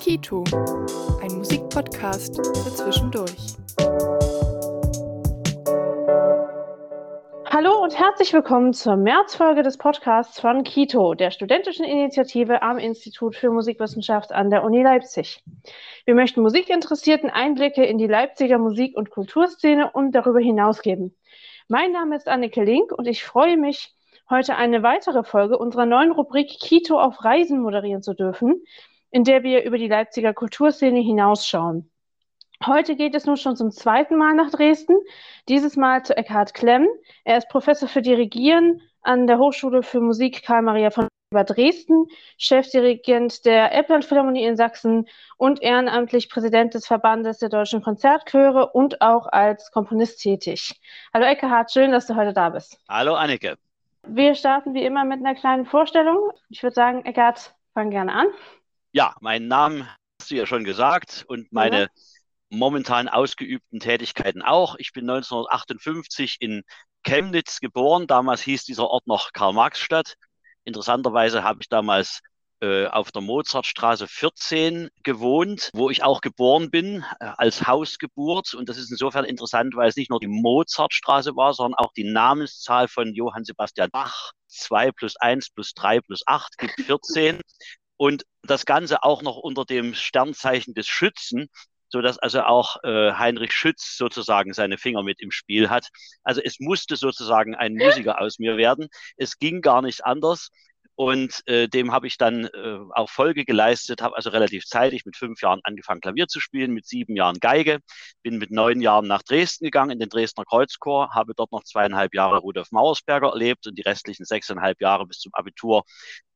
Kito, ein Musikpodcast für zwischendurch. Hallo und herzlich willkommen zur Märzfolge des Podcasts von Kito, der studentischen Initiative am Institut für Musikwissenschaft an der Uni Leipzig. Wir möchten Musikinteressierten Einblicke in die Leipziger Musik- und Kulturszene und darüber hinaus geben. Mein Name ist Anneke Link und ich freue mich, heute eine weitere Folge unserer neuen Rubrik Kito auf Reisen moderieren zu dürfen, in der wir über die Leipziger Kulturszene hinausschauen. Heute geht es nun schon zum zweiten Mal nach Dresden, dieses Mal zu Eckhard Klemm. Er ist Professor für Dirigieren an der Hochschule für Musik Karl Maria von über Dresden, Chefdirigent der Elbland Philharmonie in Sachsen und ehrenamtlich Präsident des Verbandes der deutschen Konzertchöre und auch als Komponist tätig. Hallo Eckhard, schön, dass du heute da bist. Hallo Anneke. Wir starten wie immer mit einer kleinen Vorstellung. Ich würde sagen, Eckhard, fang gerne an. Ja, meinen Namen hast du ja schon gesagt und meine ja momentan ausgeübten Tätigkeiten auch. Ich bin 1958 in Chemnitz geboren. Damals hieß dieser Ort noch Karl-Marx-Stadt. Interessanterweise habe ich damals äh, auf der Mozartstraße 14 gewohnt, wo ich auch geboren bin, äh, als Hausgeburt. Und das ist insofern interessant, weil es nicht nur die Mozartstraße war, sondern auch die Namenszahl von Johann Sebastian Bach. 2 plus 1 plus 3 plus 8 gibt 14. Und das Ganze auch noch unter dem Sternzeichen des Schützen so dass also auch äh, Heinrich Schütz sozusagen seine Finger mit im Spiel hat. Also es musste sozusagen ein Musiker aus mir werden. Es ging gar nicht anders. Und äh, dem habe ich dann äh, auch Folge geleistet, habe also relativ zeitig mit fünf Jahren angefangen, Klavier zu spielen, mit sieben Jahren Geige, bin mit neun Jahren nach Dresden gegangen, in den Dresdner Kreuzchor, habe dort noch zweieinhalb Jahre Rudolf Mauersberger erlebt und die restlichen sechseinhalb Jahre bis zum Abitur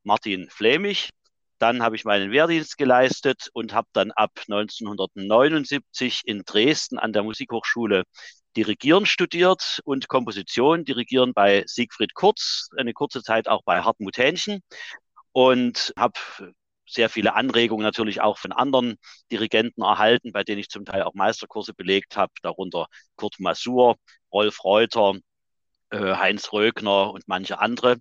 Martin Flämich. Dann habe ich meinen Wehrdienst geleistet und habe dann ab 1979 in Dresden an der Musikhochschule Dirigieren studiert und Komposition, Dirigieren bei Siegfried Kurz, eine kurze Zeit auch bei Hartmut Hähnchen und habe sehr viele Anregungen natürlich auch von anderen Dirigenten erhalten, bei denen ich zum Teil auch Meisterkurse belegt habe, darunter Kurt Masur, Rolf Reuter, äh, Heinz Rögner und manche andere.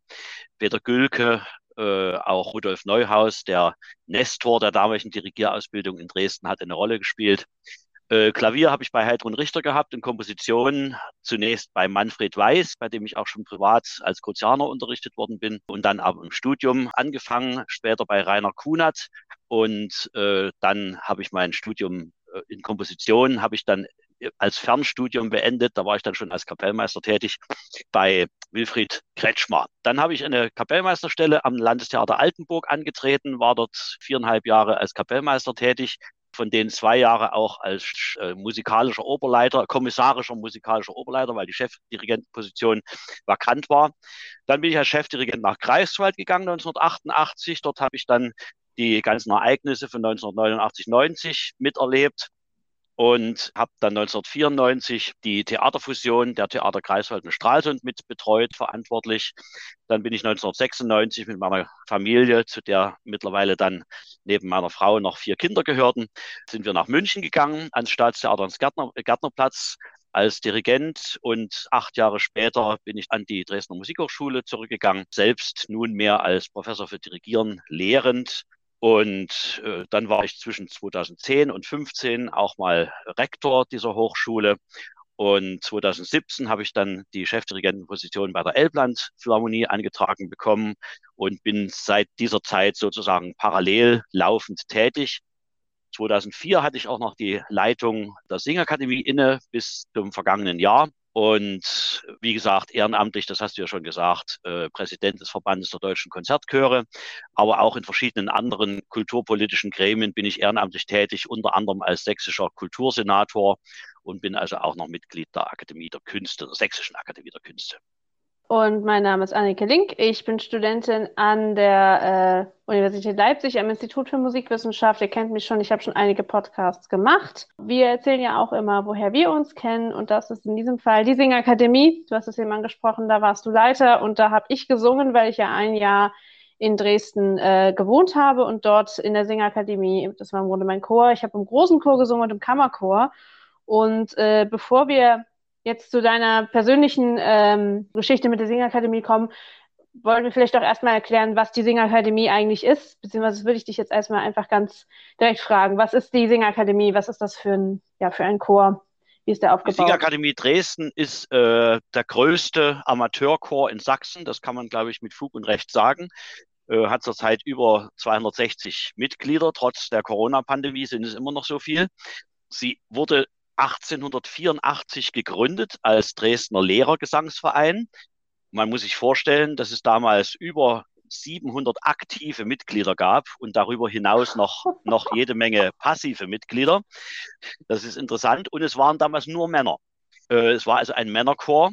Peter Gülke äh, auch Rudolf Neuhaus, der Nestor der damaligen Dirigierausbildung in Dresden, hat eine Rolle gespielt. Äh, Klavier habe ich bei Heidrun Richter gehabt und Komposition zunächst bei Manfred Weiß, bei dem ich auch schon privat als Kozianer unterrichtet worden bin und dann aber im Studium angefangen, später bei Rainer Kunert und äh, dann habe ich mein Studium äh, in Komposition, habe ich dann als Fernstudium beendet. Da war ich dann schon als Kapellmeister tätig bei Wilfried Kretschmer. Dann habe ich eine Kapellmeisterstelle am Landestheater Altenburg angetreten, war dort viereinhalb Jahre als Kapellmeister tätig, von denen zwei Jahre auch als äh, musikalischer Oberleiter, kommissarischer musikalischer Oberleiter, weil die Chefdirigentenposition vakant war. Dann bin ich als Chefdirigent nach Greifswald gegangen 1988. Dort habe ich dann die ganzen Ereignisse von 1989, 90 miterlebt und habe dann 1994 die Theaterfusion der Theater Greifswald und Stralsund mit betreut, verantwortlich. Dann bin ich 1996 mit meiner Familie, zu der mittlerweile dann neben meiner Frau noch vier Kinder gehörten, sind wir nach München gegangen, ans Staatstheater ins Gärtner, Gärtnerplatz als Dirigent und acht Jahre später bin ich an die Dresdner Musikhochschule zurückgegangen, selbst nunmehr als Professor für Dirigieren lehrend und äh, dann war ich zwischen 2010 und 2015 auch mal Rektor dieser Hochschule. Und 2017 habe ich dann die Chefdirigentenposition bei der Elbland Philharmonie angetragen bekommen und bin seit dieser Zeit sozusagen parallel laufend tätig. 2004 hatte ich auch noch die Leitung der Singakademie inne bis zum vergangenen Jahr. Und wie gesagt, ehrenamtlich, das hast du ja schon gesagt, äh, Präsident des Verbandes der deutschen Konzertchöre, aber auch in verschiedenen anderen kulturpolitischen Gremien bin ich ehrenamtlich tätig, unter anderem als sächsischer Kultursenator und bin also auch noch Mitglied der Akademie der Künste, der Sächsischen Akademie der Künste. Und mein Name ist Annike Link. Ich bin Studentin an der äh, Universität Leipzig am Institut für Musikwissenschaft. Ihr kennt mich schon, ich habe schon einige Podcasts gemacht. Wir erzählen ja auch immer, woher wir uns kennen. Und das ist in diesem Fall die Singakademie. Du hast es eben angesprochen, da warst du Leiter und da habe ich gesungen, weil ich ja ein Jahr in Dresden äh, gewohnt habe und dort in der Singakademie, das war im Grunde mein Chor, ich habe im großen Chor gesungen und im Kammerchor. Und äh, bevor wir jetzt zu deiner persönlichen ähm, Geschichte mit der Singakademie kommen, wollen wir vielleicht auch erstmal erklären, was die Singakademie eigentlich ist, beziehungsweise würde ich dich jetzt erstmal einfach ganz direkt fragen, was ist die Singakademie, was ist das für ein, ja, für ein Chor, wie ist der aufgebaut? Die Singakademie Dresden ist äh, der größte Amateurchor in Sachsen, das kann man, glaube ich, mit Fug und Recht sagen, äh, hat zurzeit über 260 Mitglieder, trotz der Corona-Pandemie sind es immer noch so viel. Sie wurde 1884 gegründet als Dresdner Lehrergesangsverein man muss sich vorstellen, dass es damals über 700 aktive Mitglieder gab und darüber hinaus noch, noch jede Menge passive Mitglieder. Das ist interessant. Und es waren damals nur Männer. Äh, es war also ein Männerchor.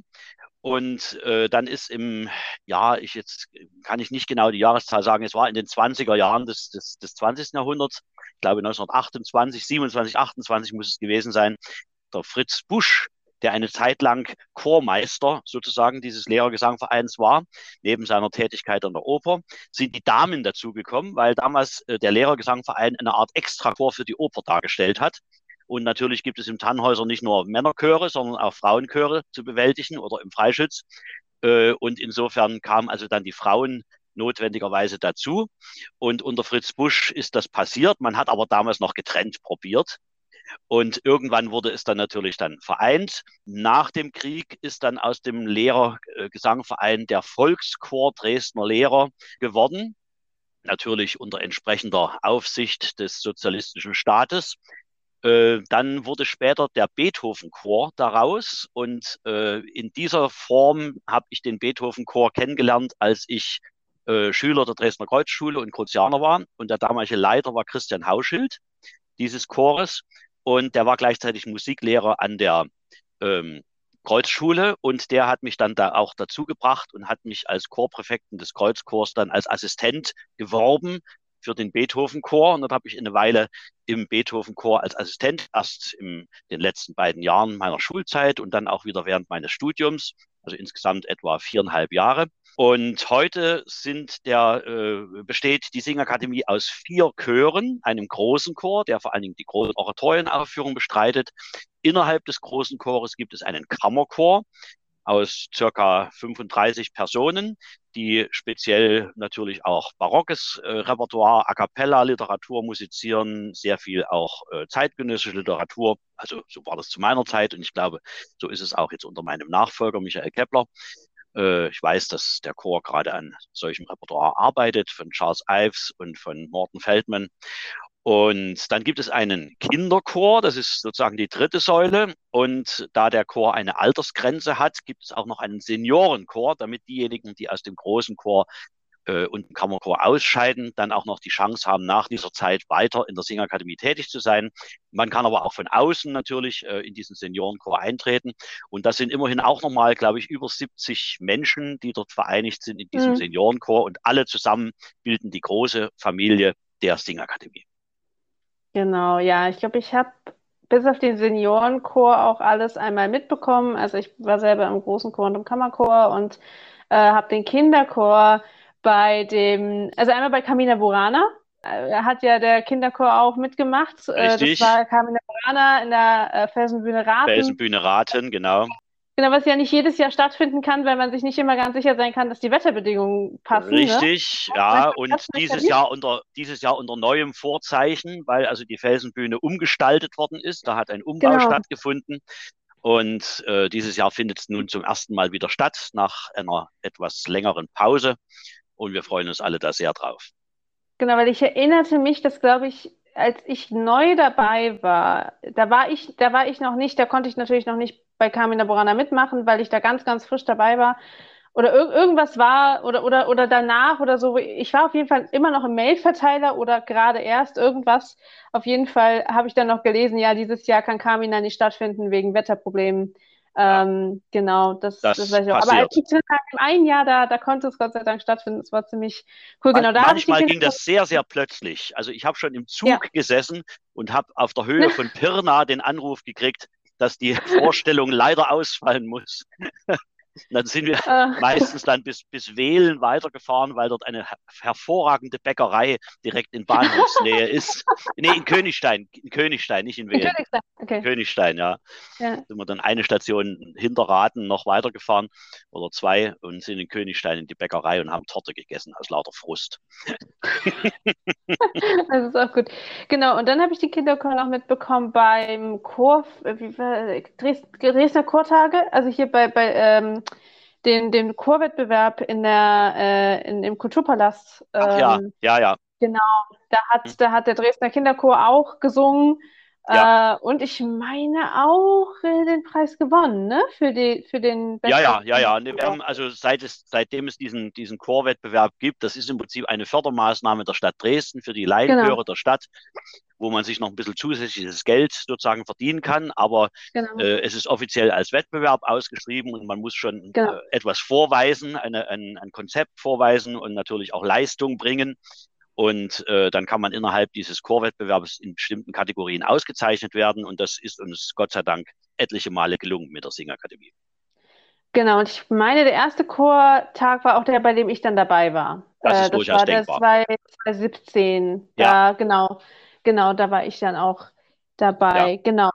Und äh, dann ist im, ja, ich jetzt kann ich nicht genau die Jahreszahl sagen, es war in den 20er Jahren des, des, des 20. Jahrhunderts, ich glaube 1928, 27, 28 muss es gewesen sein, der Fritz Busch der eine Zeit lang Chormeister sozusagen dieses Lehrergesangvereins war, neben seiner Tätigkeit an der Oper, sind die Damen dazugekommen, weil damals äh, der Lehrergesangverein eine Art Extrachor für die Oper dargestellt hat. Und natürlich gibt es im Tannhäuser nicht nur Männerchöre, sondern auch Frauenchöre zu bewältigen oder im Freischütz. Äh, und insofern kamen also dann die Frauen notwendigerweise dazu. Und unter Fritz Busch ist das passiert. Man hat aber damals noch getrennt probiert. Und irgendwann wurde es dann natürlich dann vereint. Nach dem Krieg ist dann aus dem Lehrergesangverein der Volkschor Dresdner Lehrer geworden. Natürlich unter entsprechender Aufsicht des sozialistischen Staates. Äh, dann wurde später der Beethoven-Chor daraus und äh, in dieser Form habe ich den Beethoven-Chor kennengelernt, als ich äh, Schüler der Dresdner Kreuzschule und Kruzianer war und der damalige Leiter war Christian Hauschild dieses Chores und der war gleichzeitig Musiklehrer an der ähm, Kreuzschule und der hat mich dann da auch dazu gebracht und hat mich als Chorpräfekten des Kreuzchors dann als Assistent geworben für den Beethoven-Chor. Und dort habe ich eine Weile im Beethoven-Chor als Assistent, erst in den letzten beiden Jahren meiner Schulzeit und dann auch wieder während meines Studiums, also insgesamt etwa viereinhalb Jahre. Und heute sind der, äh, besteht die Singakademie aus vier Chören, einem großen Chor, der vor allen Dingen die große Oratorienaufführung bestreitet. Innerhalb des großen Chores gibt es einen Kammerchor aus circa 35 Personen, die speziell natürlich auch barockes äh, Repertoire, A cappella Literatur musizieren, sehr viel auch äh, zeitgenössische Literatur. Also so war das zu meiner Zeit und ich glaube, so ist es auch jetzt unter meinem Nachfolger Michael Kepler. Äh, ich weiß, dass der Chor gerade an solchem Repertoire arbeitet, von Charles Ives und von Morten Feldman. Und dann gibt es einen Kinderchor, das ist sozusagen die dritte Säule. Und da der Chor eine Altersgrenze hat, gibt es auch noch einen Seniorenchor, damit diejenigen, die aus dem großen Chor äh, und im Kammerchor ausscheiden, dann auch noch die Chance haben, nach dieser Zeit weiter in der Singakademie tätig zu sein. Man kann aber auch von außen natürlich äh, in diesen Seniorenchor eintreten. Und das sind immerhin auch nochmal, glaube ich, über 70 Menschen, die dort vereinigt sind in diesem mhm. Seniorenchor. Und alle zusammen bilden die große Familie der Singakademie. Genau, ja, ich glaube, ich habe bis auf den Seniorenchor auch alles einmal mitbekommen. Also ich war selber im großen Chor und im Kammerchor und äh, habe den Kinderchor bei dem, also einmal bei Camina Burana, äh, hat ja der Kinderchor auch mitgemacht. Richtig. Das war Camina Burana in der äh, Felsenbühne Raten. Felsenbühne Raten, genau. Genau, was ja nicht jedes Jahr stattfinden kann, weil man sich nicht immer ganz sicher sein kann, dass die Wetterbedingungen passen. Ne? Richtig, ne? ja, und dieses Jahr unter dieses Jahr unter neuem Vorzeichen, weil also die Felsenbühne umgestaltet worden ist. Da hat ein Umbau genau. stattgefunden. Und äh, dieses Jahr findet es nun zum ersten Mal wieder statt, nach einer etwas längeren Pause und wir freuen uns alle da sehr drauf. Genau, weil ich erinnerte mich, dass glaube ich, als ich neu dabei war, da war ich, da war ich noch nicht, da konnte ich natürlich noch nicht bei Carmina Borana mitmachen, weil ich da ganz, ganz frisch dabei war. Oder ir irgendwas war oder, oder, oder danach oder so. Ich war auf jeden Fall immer noch im Mailverteiler oder gerade erst irgendwas. Auf jeden Fall habe ich dann noch gelesen, ja, dieses Jahr kann Carmina nicht stattfinden wegen Wetterproblemen. Ähm, genau, das, das, das weiß ich auch. Aber als ich im einen Jahr da, da konnte es Gott sei Dank stattfinden. Das war ziemlich cool. Genau, da Manchmal ging das sehr, sehr plötzlich. Also ich habe schon im Zug ja. gesessen und habe auf der Höhe von Pirna den Anruf gekriegt, dass die Vorstellung leider ausfallen muss. Dann sind wir ah. meistens dann bis, bis Wählen weitergefahren, weil dort eine hervorragende Bäckerei direkt in Bahnhofsnähe ist. Nee, in Königstein, in Königstein, nicht in Wählen. In Königstein, okay. Königstein, ja. ja. Sind wir dann eine Station hinter Raten noch weitergefahren oder zwei und sind in Königstein in die Bäckerei und haben Torte gegessen aus lauter Frust. das ist auch gut. Genau, und dann habe ich die Kinderchor noch mitbekommen beim Chor, wie war, Dresdner Chortage, also hier bei, bei ähm, den, den Chorwettbewerb in der, äh, in, im Kulturpalast. Ähm, Ach ja, ähm, ja, ja. Genau, da hat, hm. da hat der Dresdner Kinderchor auch gesungen. Ja. Äh, und ich meine auch äh, den Preis gewonnen, ne? Für, die, für den besten. Ja, ja, ja, ja. Ne, wir haben also seit es, seitdem es diesen, diesen Chorwettbewerb gibt, das ist im Prinzip eine Fördermaßnahme der Stadt Dresden für die Laienchöre genau. der Stadt, wo man sich noch ein bisschen zusätzliches Geld sozusagen verdienen kann. Aber genau. äh, es ist offiziell als Wettbewerb ausgeschrieben und man muss schon genau. äh, etwas vorweisen, eine, ein, ein Konzept vorweisen und natürlich auch Leistung bringen. Und äh, dann kann man innerhalb dieses Chorwettbewerbs in bestimmten Kategorien ausgezeichnet werden. Und das ist uns Gott sei Dank etliche Male gelungen mit der Singakademie. Genau, und ich meine, der erste Chortag war auch der, bei dem ich dann dabei war. Das ist äh, das war der 2017. Ja. Da, genau, genau, da war ich dann auch dabei. Ja. Genau.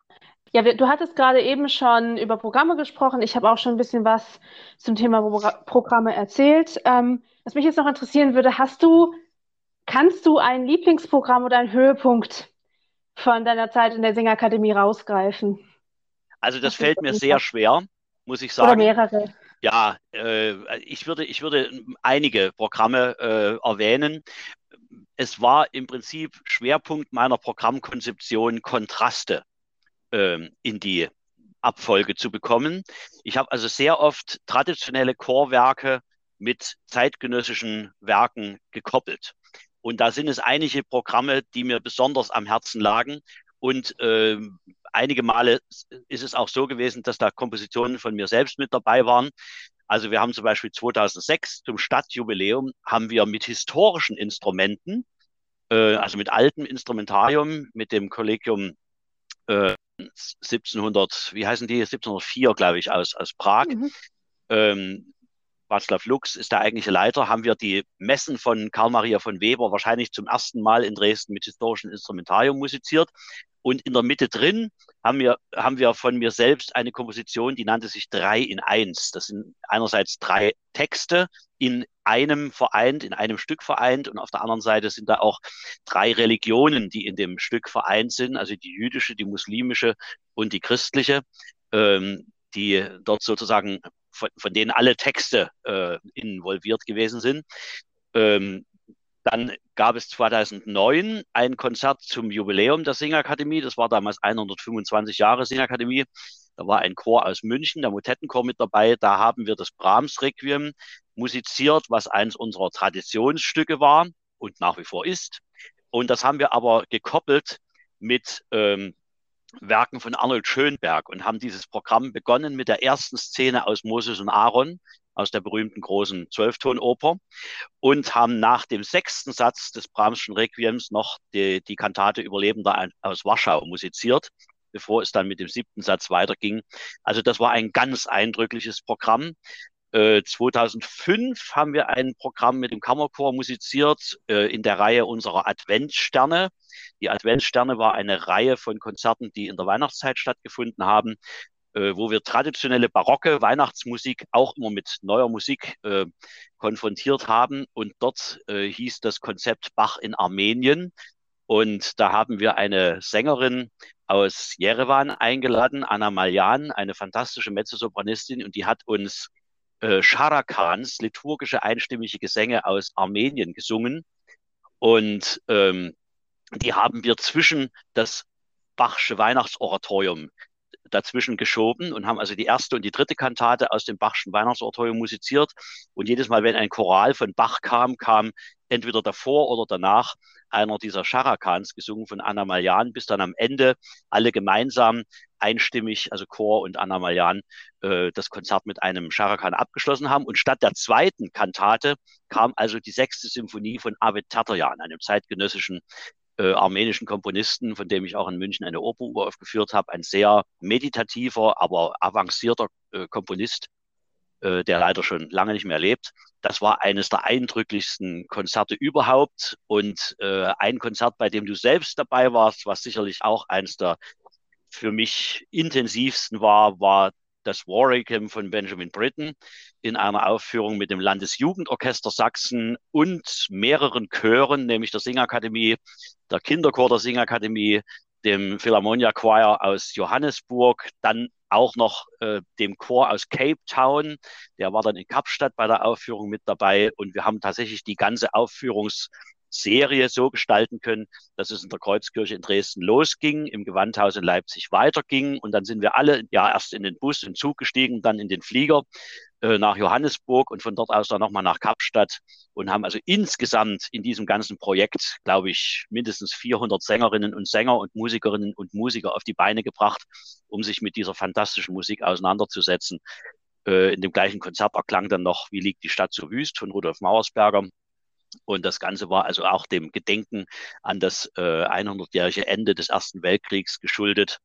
Ja, du hattest gerade eben schon über Programme gesprochen. Ich habe auch schon ein bisschen was zum Thema Programme erzählt. Ähm, was mich jetzt noch interessieren würde, hast du Kannst du ein Lieblingsprogramm oder einen Höhepunkt von deiner Zeit in der Singakademie rausgreifen? Also das fällt mir sehr schwer, muss ich sagen. Oder mehrere. Ja, äh, ich, würde, ich würde einige Programme äh, erwähnen. Es war im Prinzip Schwerpunkt meiner Programmkonzeption, Kontraste äh, in die Abfolge zu bekommen. Ich habe also sehr oft traditionelle Chorwerke mit zeitgenössischen Werken gekoppelt. Und da sind es einige Programme, die mir besonders am Herzen lagen. Und äh, einige Male ist es auch so gewesen, dass da Kompositionen von mir selbst mit dabei waren. Also wir haben zum Beispiel 2006 zum Stadtjubiläum haben wir mit historischen Instrumenten, äh, also mit altem Instrumentarium, mit dem Kollegium äh, 1700, wie heißen die? 1704, glaube ich, aus, aus Prag. Mhm. Ähm, Václav Lux ist der eigentliche Leiter, haben wir die Messen von Karl Maria von Weber wahrscheinlich zum ersten Mal in Dresden mit historischem Instrumentarium musiziert. Und in der Mitte drin haben wir, haben wir von mir selbst eine Komposition, die nannte sich drei in eins. Das sind einerseits drei Texte in einem vereint, in einem Stück vereint. Und auf der anderen Seite sind da auch drei Religionen, die in dem Stück vereint sind. Also die jüdische, die muslimische und die christliche. Ähm, die dort sozusagen von, von denen alle Texte äh, involviert gewesen sind. Ähm, dann gab es 2009 ein Konzert zum Jubiläum der Singakademie. Das war damals 125 Jahre Singakademie. Da war ein Chor aus München, der Motettenchor mit dabei. Da haben wir das Brahms Requiem musiziert, was eins unserer Traditionsstücke war und nach wie vor ist. Und das haben wir aber gekoppelt mit ähm, Werken von Arnold Schönberg und haben dieses Programm begonnen mit der ersten Szene aus Moses und Aaron, aus der berühmten großen Zwölftonoper und haben nach dem sechsten Satz des Brahmschen Requiems noch die, die Kantate Überlebender aus Warschau musiziert, bevor es dann mit dem siebten Satz weiterging. Also das war ein ganz eindrückliches Programm. 2005 äh, haben wir ein Programm mit dem Kammerchor musiziert äh, in der Reihe unserer Adventssterne. Die Adventssterne war eine Reihe von Konzerten, die in der Weihnachtszeit stattgefunden haben, äh, wo wir traditionelle barocke Weihnachtsmusik auch immer mit neuer Musik äh, konfrontiert haben. Und dort äh, hieß das Konzept Bach in Armenien. Und da haben wir eine Sängerin aus Jerewan eingeladen, Anna Maljan, eine fantastische Mezzosopranistin, und die hat uns äh, Sharakans, liturgische einstimmige Gesänge aus Armenien gesungen. Und ähm, die haben wir zwischen das Bachsche Weihnachtsoratorium dazwischen geschoben und haben also die erste und die dritte Kantate aus dem Bachschen Weihnachtsoratorium musiziert. Und jedes Mal, wenn ein Choral von Bach kam, kam entweder davor oder danach einer dieser Charakans gesungen von Anna Maljan, bis dann am Ende alle gemeinsam einstimmig, also Chor und Anna Maljan, äh, das Konzert mit einem Charakan abgeschlossen haben. Und statt der zweiten Kantate kam also die sechste Symphonie von Avet Taterjan, einem zeitgenössischen äh, armenischen Komponisten, von dem ich auch in München eine Oper aufgeführt habe, ein sehr meditativer, aber avancierter äh, Komponist. äh, der leider schon lange nicht mehr lebt. Das war eines der eindrücklichsten Konzerte überhaupt und äh, ein Konzert, bei dem du selbst dabei warst, was sicherlich auch eines der für mich intensivsten war, war das Warwick von Benjamin Britten in einer Aufführung mit dem Landesjugendorchester Sachsen und mehreren Chören, nämlich der Singakademie, der Kinderchor der Singakademie, dem Philharmonia Choir aus Johannesburg, dann auch noch äh, dem Chor aus Cape Town, der war dann in Kapstadt bei der Aufführung mit dabei und wir haben tatsächlich die ganze Aufführungs Serie so gestalten können, dass es in der Kreuzkirche in Dresden losging, im Gewandhaus in Leipzig weiterging und dann sind wir alle ja erst in den Bus, und Zug gestiegen, dann in den Flieger äh, nach Johannesburg und von dort aus dann nochmal nach Kapstadt und haben also insgesamt in diesem ganzen Projekt, glaube ich, mindestens 400 Sängerinnen und Sänger und Musikerinnen und Musiker auf die Beine gebracht, um sich mit dieser fantastischen Musik auseinanderzusetzen. Äh, in dem gleichen Konzert erklang dann noch Wie liegt die Stadt so wüst von Rudolf Mauersberger und das Ganze war also auch dem Gedenken an das äh, 100-jährige Ende des Ersten Weltkriegs geschuldet.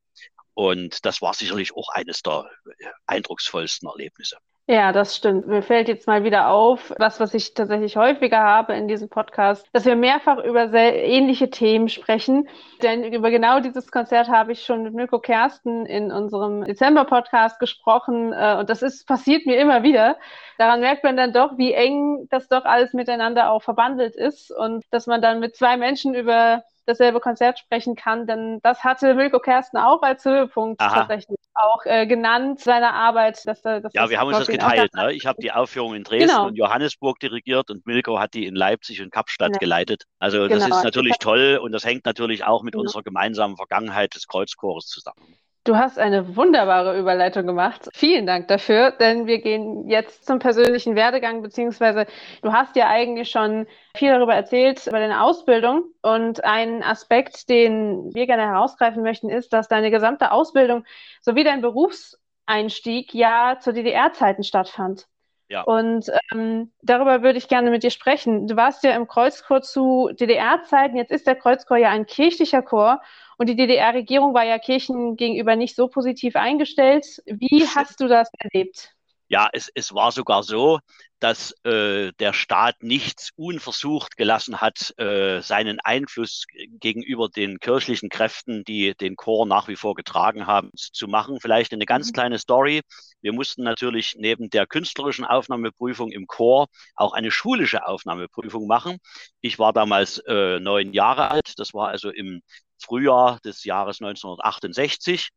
Und das war sicherlich auch eines der äh, eindrucksvollsten Erlebnisse. Ja, das stimmt. Mir fällt jetzt mal wieder auf, was, was ich tatsächlich häufiger habe in diesem Podcast, dass wir mehrfach über sehr ähnliche Themen sprechen. Denn über genau dieses Konzert habe ich schon mit Mirko Kersten in unserem Dezember-Podcast gesprochen. Äh, und das ist, passiert mir immer wieder. Daran merkt man dann doch, wie eng das doch alles miteinander auch verbandelt ist und dass man dann mit zwei Menschen über dasselbe Konzert sprechen kann, denn das hatte Milko Kersten auch als Höhepunkt Aha. tatsächlich auch äh, genannt, seine Arbeit. Dass, dass ja, wir haben uns das geteilt. Ne? Ich habe die Aufführung in Dresden genau. und Johannesburg dirigiert und Milko hat die in Leipzig und Kapstadt ja. geleitet. Also genau. das ist natürlich toll und das hängt natürlich auch mit genau. unserer gemeinsamen Vergangenheit des Kreuzchores zusammen. Du hast eine wunderbare Überleitung gemacht. Vielen Dank dafür, denn wir gehen jetzt zum persönlichen Werdegang, beziehungsweise du hast ja eigentlich schon viel darüber erzählt, über deine Ausbildung. Und ein Aspekt, den wir gerne herausgreifen möchten, ist, dass deine gesamte Ausbildung sowie dein Berufseinstieg ja zu DDR-Zeiten stattfand. Ja. Und ähm, darüber würde ich gerne mit dir sprechen. Du warst ja im Kreuzchor zu DDR-Zeiten. Jetzt ist der Kreuzchor ja ein kirchlicher Chor. Und die DDR-Regierung war ja Kirchen gegenüber nicht so positiv eingestellt. Wie hast du das erlebt? Ja, es, es war sogar so, dass äh, der Staat nichts unversucht gelassen hat, äh, seinen Einfluss gegenüber den kirchlichen Kräften, die den Chor nach wie vor getragen haben, zu machen. Vielleicht eine ganz mhm. kleine Story. Wir mussten natürlich neben der künstlerischen Aufnahmeprüfung im Chor auch eine schulische Aufnahmeprüfung machen. Ich war damals äh, neun Jahre alt. Das war also im Frühjahr des Jahres 1968.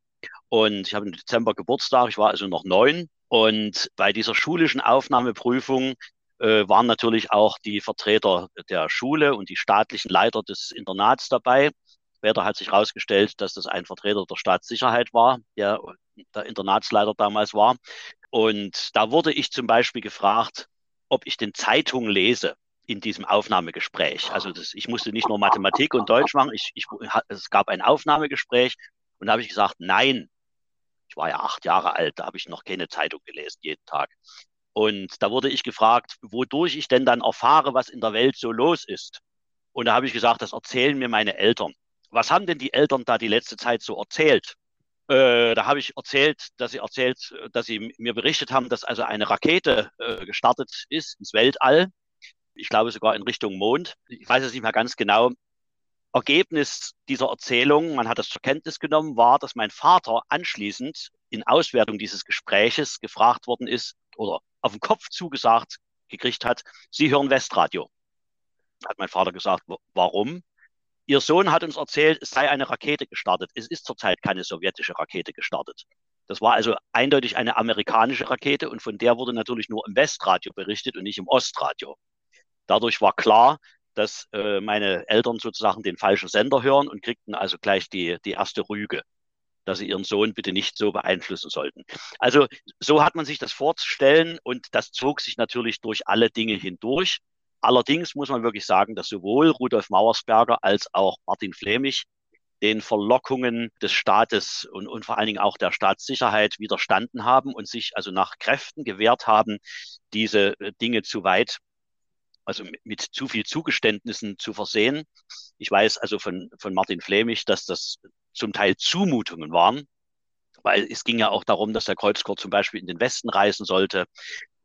Und ich habe im Dezember Geburtstag, ich war also noch neun. Und bei dieser schulischen Aufnahmeprüfung äh, waren natürlich auch die Vertreter der Schule und die staatlichen Leiter des Internats dabei. Später hat sich herausgestellt, dass das ein Vertreter der Staatssicherheit war, der der Internatsleiter damals war. Und da wurde ich zum Beispiel gefragt, ob ich den Zeitung lese in diesem Aufnahmegespräch. Also das, ich musste nicht nur Mathematik und Deutsch machen, ich, ich, es gab ein Aufnahmegespräch und da habe ich gesagt, nein. Ich war ja acht Jahre alt, da habe ich noch keine Zeitung gelesen, jeden Tag. Und da wurde ich gefragt, wodurch ich denn dann erfahre, was in der Welt so los ist. Und da habe ich gesagt, das erzählen mir meine Eltern. Was haben denn die Eltern da die letzte Zeit so erzählt? Äh, da habe ich erzählt, dass sie erzählt, dass sie mir berichtet haben, dass also eine Rakete äh, gestartet ist ins Weltall ich glaube sogar in Richtung Mond. Ich weiß es nicht mehr ganz genau. Ergebnis dieser Erzählung, man hat das zur Kenntnis genommen, war, dass mein Vater anschließend in Auswertung dieses Gespräches gefragt worden ist oder auf den Kopf zugesagt gekriegt hat, Sie hören Westradio. Hat mein Vater gesagt, warum? Ihr Sohn hat uns erzählt, es sei eine Rakete gestartet. Es ist zurzeit keine sowjetische Rakete gestartet. Das war also eindeutig eine amerikanische Rakete und von der wurde natürlich nur im Westradio berichtet und nicht im Ostradio. Dadurch war klar, dass äh, meine Eltern sozusagen den falschen Sender hören und kriegten also gleich die, die erste Rüge, dass sie ihren Sohn bitte nicht so beeinflussen sollten. Also so hat man sich das vorzustellen und das zog sich natürlich durch alle Dinge hindurch. Allerdings muss man wirklich sagen, dass sowohl Rudolf Mauersberger als auch Martin Flemich den Verlockungen des Staates und, und vor allen Dingen auch der Staatssicherheit widerstanden haben und sich also nach Kräften gewehrt haben, diese äh, Dinge zu weit also mit zu viel Zugeständnissen zu versehen. Ich weiß also von, von Martin Flemich, dass das zum Teil Zumutungen waren, weil es ging ja auch darum, dass der Kreuzchor zum Beispiel in den Westen reisen sollte.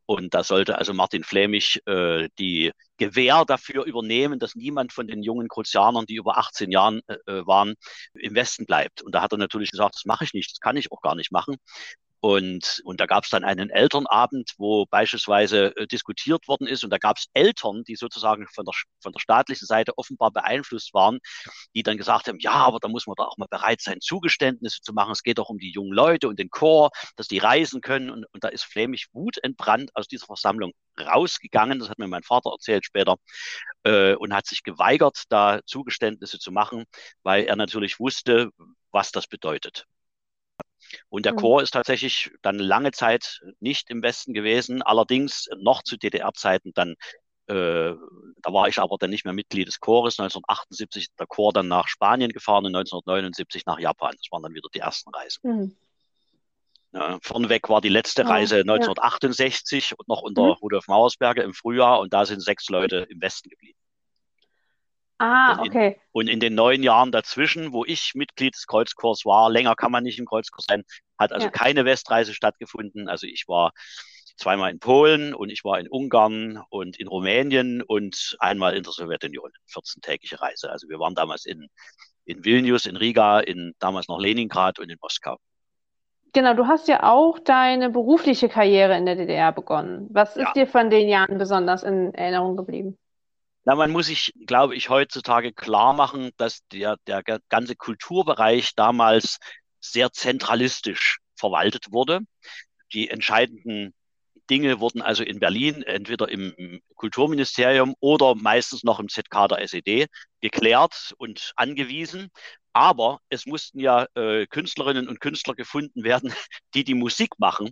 Und da sollte also Martin Flämig äh, die Gewähr dafür übernehmen, dass niemand von den jungen Kruzianern, die über 18 Jahren äh, äh, waren, im Westen bleibt. Und da hat er natürlich gesagt, das mache ich nicht, das kann ich auch gar nicht machen. Und, und da gab es dann einen Elternabend, wo beispielsweise äh, diskutiert worden ist. Und da gab es Eltern, die sozusagen von der, von der staatlichen Seite offenbar beeinflusst waren, die dann gesagt haben, ja, aber da muss man da auch mal bereit sein, Zugeständnisse zu machen. Es geht doch um die jungen Leute und den Chor, dass die reisen können. Und, und da ist flämisch wutentbrannt aus dieser Versammlung rausgegangen. Das hat mir mein Vater erzählt später. Äh, und hat sich geweigert, da Zugeständnisse zu machen, weil er natürlich wusste, was das bedeutet. Und der mhm. Chor ist tatsächlich dann lange Zeit nicht im Westen gewesen, allerdings noch zu DDR-Zeiten dann äh, da war ich aber dann nicht mehr Mitglied des Chores. 1978 ist der Chor dann nach Spanien gefahren und 1979 nach Japan. Das waren dann wieder die ersten Reisen. Mhm. Ja, vorneweg war die letzte Reise ja, 1968 ja. und noch unter mhm. Rudolf Mauersberger im Frühjahr und da sind sechs Leute im Westen geblieben. Ah, und okay. In, und in den neun Jahren dazwischen, wo ich Mitglied des Kreuzkurs war, länger kann man nicht im Kreuzkurs sein, hat also ja. keine Westreise stattgefunden. Also ich war zweimal in Polen und ich war in Ungarn und in Rumänien und einmal in der Sowjetunion. 14-tägige Reise. Also wir waren damals in, in Vilnius, in Riga, in damals noch Leningrad und in Moskau. Genau, du hast ja auch deine berufliche Karriere in der DDR begonnen. Was ist ja. dir von den Jahren besonders in Erinnerung geblieben? Na, man muss sich, glaube ich, heutzutage klar machen, dass der, der ganze Kulturbereich damals sehr zentralistisch verwaltet wurde. Die entscheidenden Dinge wurden also in Berlin entweder im Kulturministerium oder meistens noch im ZK der SED geklärt und angewiesen. Aber es mussten ja äh, Künstlerinnen und Künstler gefunden werden, die die Musik machen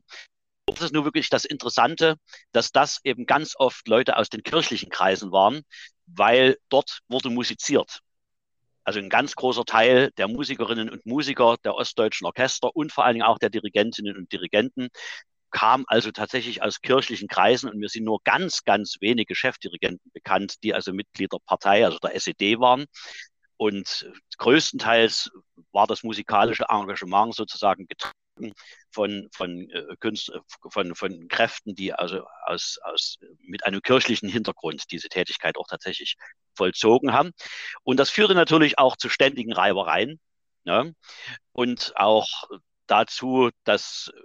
das ist nur wirklich das Interessante, dass das eben ganz oft Leute aus den kirchlichen Kreisen waren, weil dort wurde musiziert. Also ein ganz großer Teil der Musikerinnen und Musiker der ostdeutschen Orchester und vor allen Dingen auch der Dirigentinnen und Dirigenten kam also tatsächlich aus kirchlichen Kreisen und mir sind nur ganz, ganz wenige Chefdirigenten bekannt, die also Mitglied der Partei, also der SED waren. Und größtenteils war das musikalische Engagement sozusagen getragen von, von, äh, Künst, äh, von, von Kräften, die also aus, aus, mit einem kirchlichen Hintergrund diese Tätigkeit auch tatsächlich vollzogen haben. Und das führte natürlich auch zu ständigen Reibereien ne? und auch dazu, dass äh,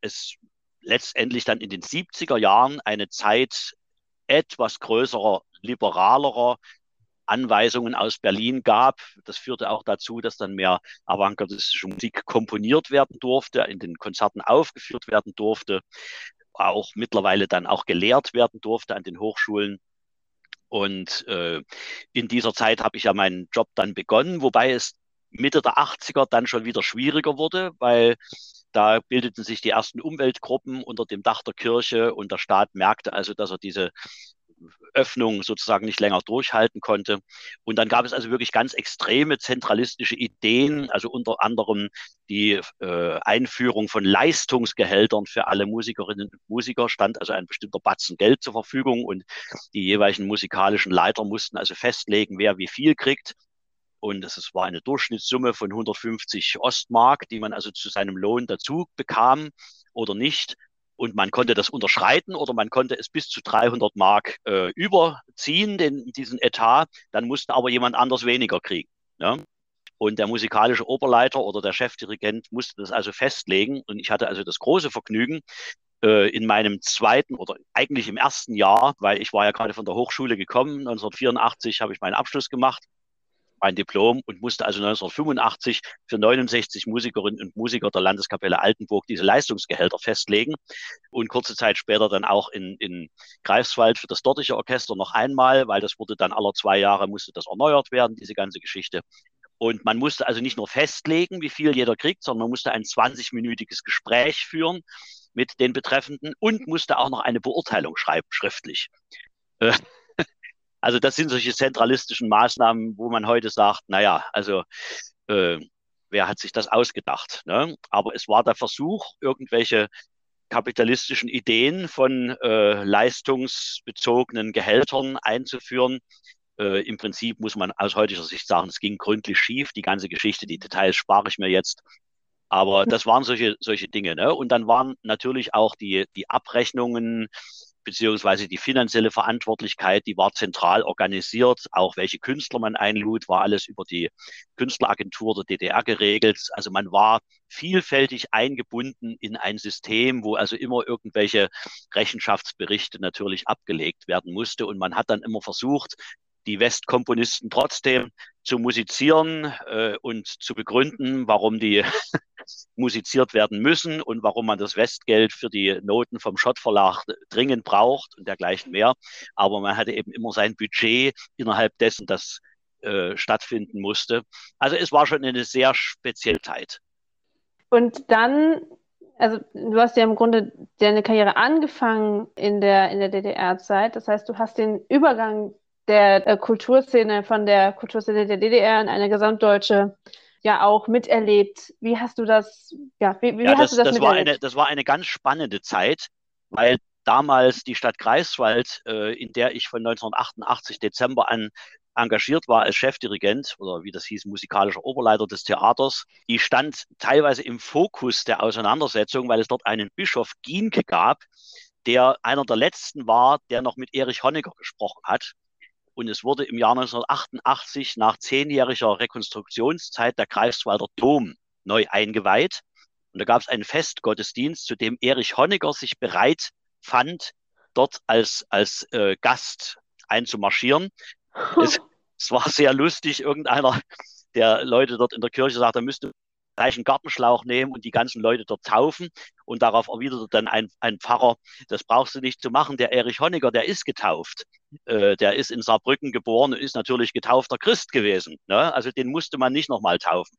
es letztendlich dann in den 70er Jahren eine Zeit etwas größerer, liberalerer Anweisungen aus Berlin gab. Das führte auch dazu, dass dann mehr avantgardistische Musik komponiert werden durfte, in den Konzerten aufgeführt werden durfte, auch mittlerweile dann auch gelehrt werden durfte an den Hochschulen. Und äh, in dieser Zeit habe ich ja meinen Job dann begonnen, wobei es Mitte der 80er dann schon wieder schwieriger wurde, weil da bildeten sich die ersten Umweltgruppen unter dem Dach der Kirche und der Staat merkte also, dass er diese Öffnung sozusagen nicht länger durchhalten konnte. Und dann gab es also wirklich ganz extreme zentralistische Ideen, also unter anderem die äh, Einführung von Leistungsgehältern für alle Musikerinnen und Musiker, stand also ein bestimmter Batzen Geld zur Verfügung und die jeweiligen musikalischen Leiter mussten also festlegen, wer wie viel kriegt. Und es war eine Durchschnittssumme von 150 Ostmark, die man also zu seinem Lohn dazu bekam oder nicht. Und man konnte das unterschreiten oder man konnte es bis zu 300 Mark äh, überziehen, den, diesen Etat. Dann musste aber jemand anders weniger kriegen. Ja? Und der musikalische Oberleiter oder der Chefdirigent musste das also festlegen. Und ich hatte also das große Vergnügen, äh, in meinem zweiten oder eigentlich im ersten Jahr, weil ich war ja gerade von der Hochschule gekommen, 1984 habe ich meinen Abschluss gemacht mein Diplom und musste also 1985 für 69 Musikerinnen und Musiker der Landeskapelle Altenburg diese Leistungsgehälter festlegen und kurze Zeit später dann auch in, in Greifswald für das dortige Orchester noch einmal, weil das wurde dann alle zwei Jahre musste das erneuert werden, diese ganze Geschichte. Und man musste also nicht nur festlegen, wie viel jeder kriegt, sondern man musste ein 20-minütiges Gespräch führen mit den Betreffenden und musste auch noch eine Beurteilung schreiben, schriftlich. Also das sind solche zentralistischen Maßnahmen, wo man heute sagt, naja, also äh, wer hat sich das ausgedacht? Ne? Aber es war der Versuch, irgendwelche kapitalistischen Ideen von äh, leistungsbezogenen Gehältern einzuführen. Äh, Im Prinzip muss man aus heutiger Sicht sagen, es ging gründlich schief. Die ganze Geschichte, die Details spare ich mir jetzt. Aber das waren solche, solche Dinge. Ne? Und dann waren natürlich auch die, die Abrechnungen beziehungsweise die finanzielle Verantwortlichkeit, die war zentral organisiert. Auch welche Künstler man einlud, war alles über die Künstleragentur der DDR geregelt. Also man war vielfältig eingebunden in ein System, wo also immer irgendwelche Rechenschaftsberichte natürlich abgelegt werden musste. Und man hat dann immer versucht, die Westkomponisten trotzdem zu musizieren äh, und zu begründen, warum die musiziert werden müssen und warum man das Westgeld für die Noten vom Schott Verlag dringend braucht und dergleichen mehr. Aber man hatte eben immer sein Budget innerhalb dessen, das äh, stattfinden musste. Also es war schon eine sehr spezielle Zeit. Und dann, also du hast ja im Grunde deine Karriere angefangen in der, in der DDR-Zeit. Das heißt, du hast den Übergang der äh, Kulturszene von der Kulturszene der DDR in eine gesamtdeutsche ja auch miterlebt. Wie hast du das, ja, wie, wie ja, hast das, du das, das miterlebt? War eine, das war eine ganz spannende Zeit, weil damals die Stadt Greifswald, äh, in der ich von 1988 Dezember an engagiert war als Chefdirigent oder wie das hieß, musikalischer Oberleiter des Theaters, die stand teilweise im Fokus der Auseinandersetzung, weil es dort einen Bischof Gienke gab, der einer der letzten war, der noch mit Erich Honecker gesprochen hat. Und es wurde im Jahr 1988 nach zehnjähriger Rekonstruktionszeit der Greifswalder Dom neu eingeweiht. Und da gab es einen Festgottesdienst, zu dem Erich Honecker sich bereit fand, dort als, als äh, Gast einzumarschieren. Es, es war sehr lustig. Irgendeiner der Leute dort in der Kirche sagte, er müsste gleich einen Gartenschlauch nehmen und die ganzen Leute dort taufen. Und darauf erwiderte dann ein, ein Pfarrer, das brauchst du nicht zu machen. Der Erich Honecker, der ist getauft. Äh, der ist in Saarbrücken geboren und ist natürlich getaufter Christ gewesen. Ne? Also den musste man nicht nochmal taufen.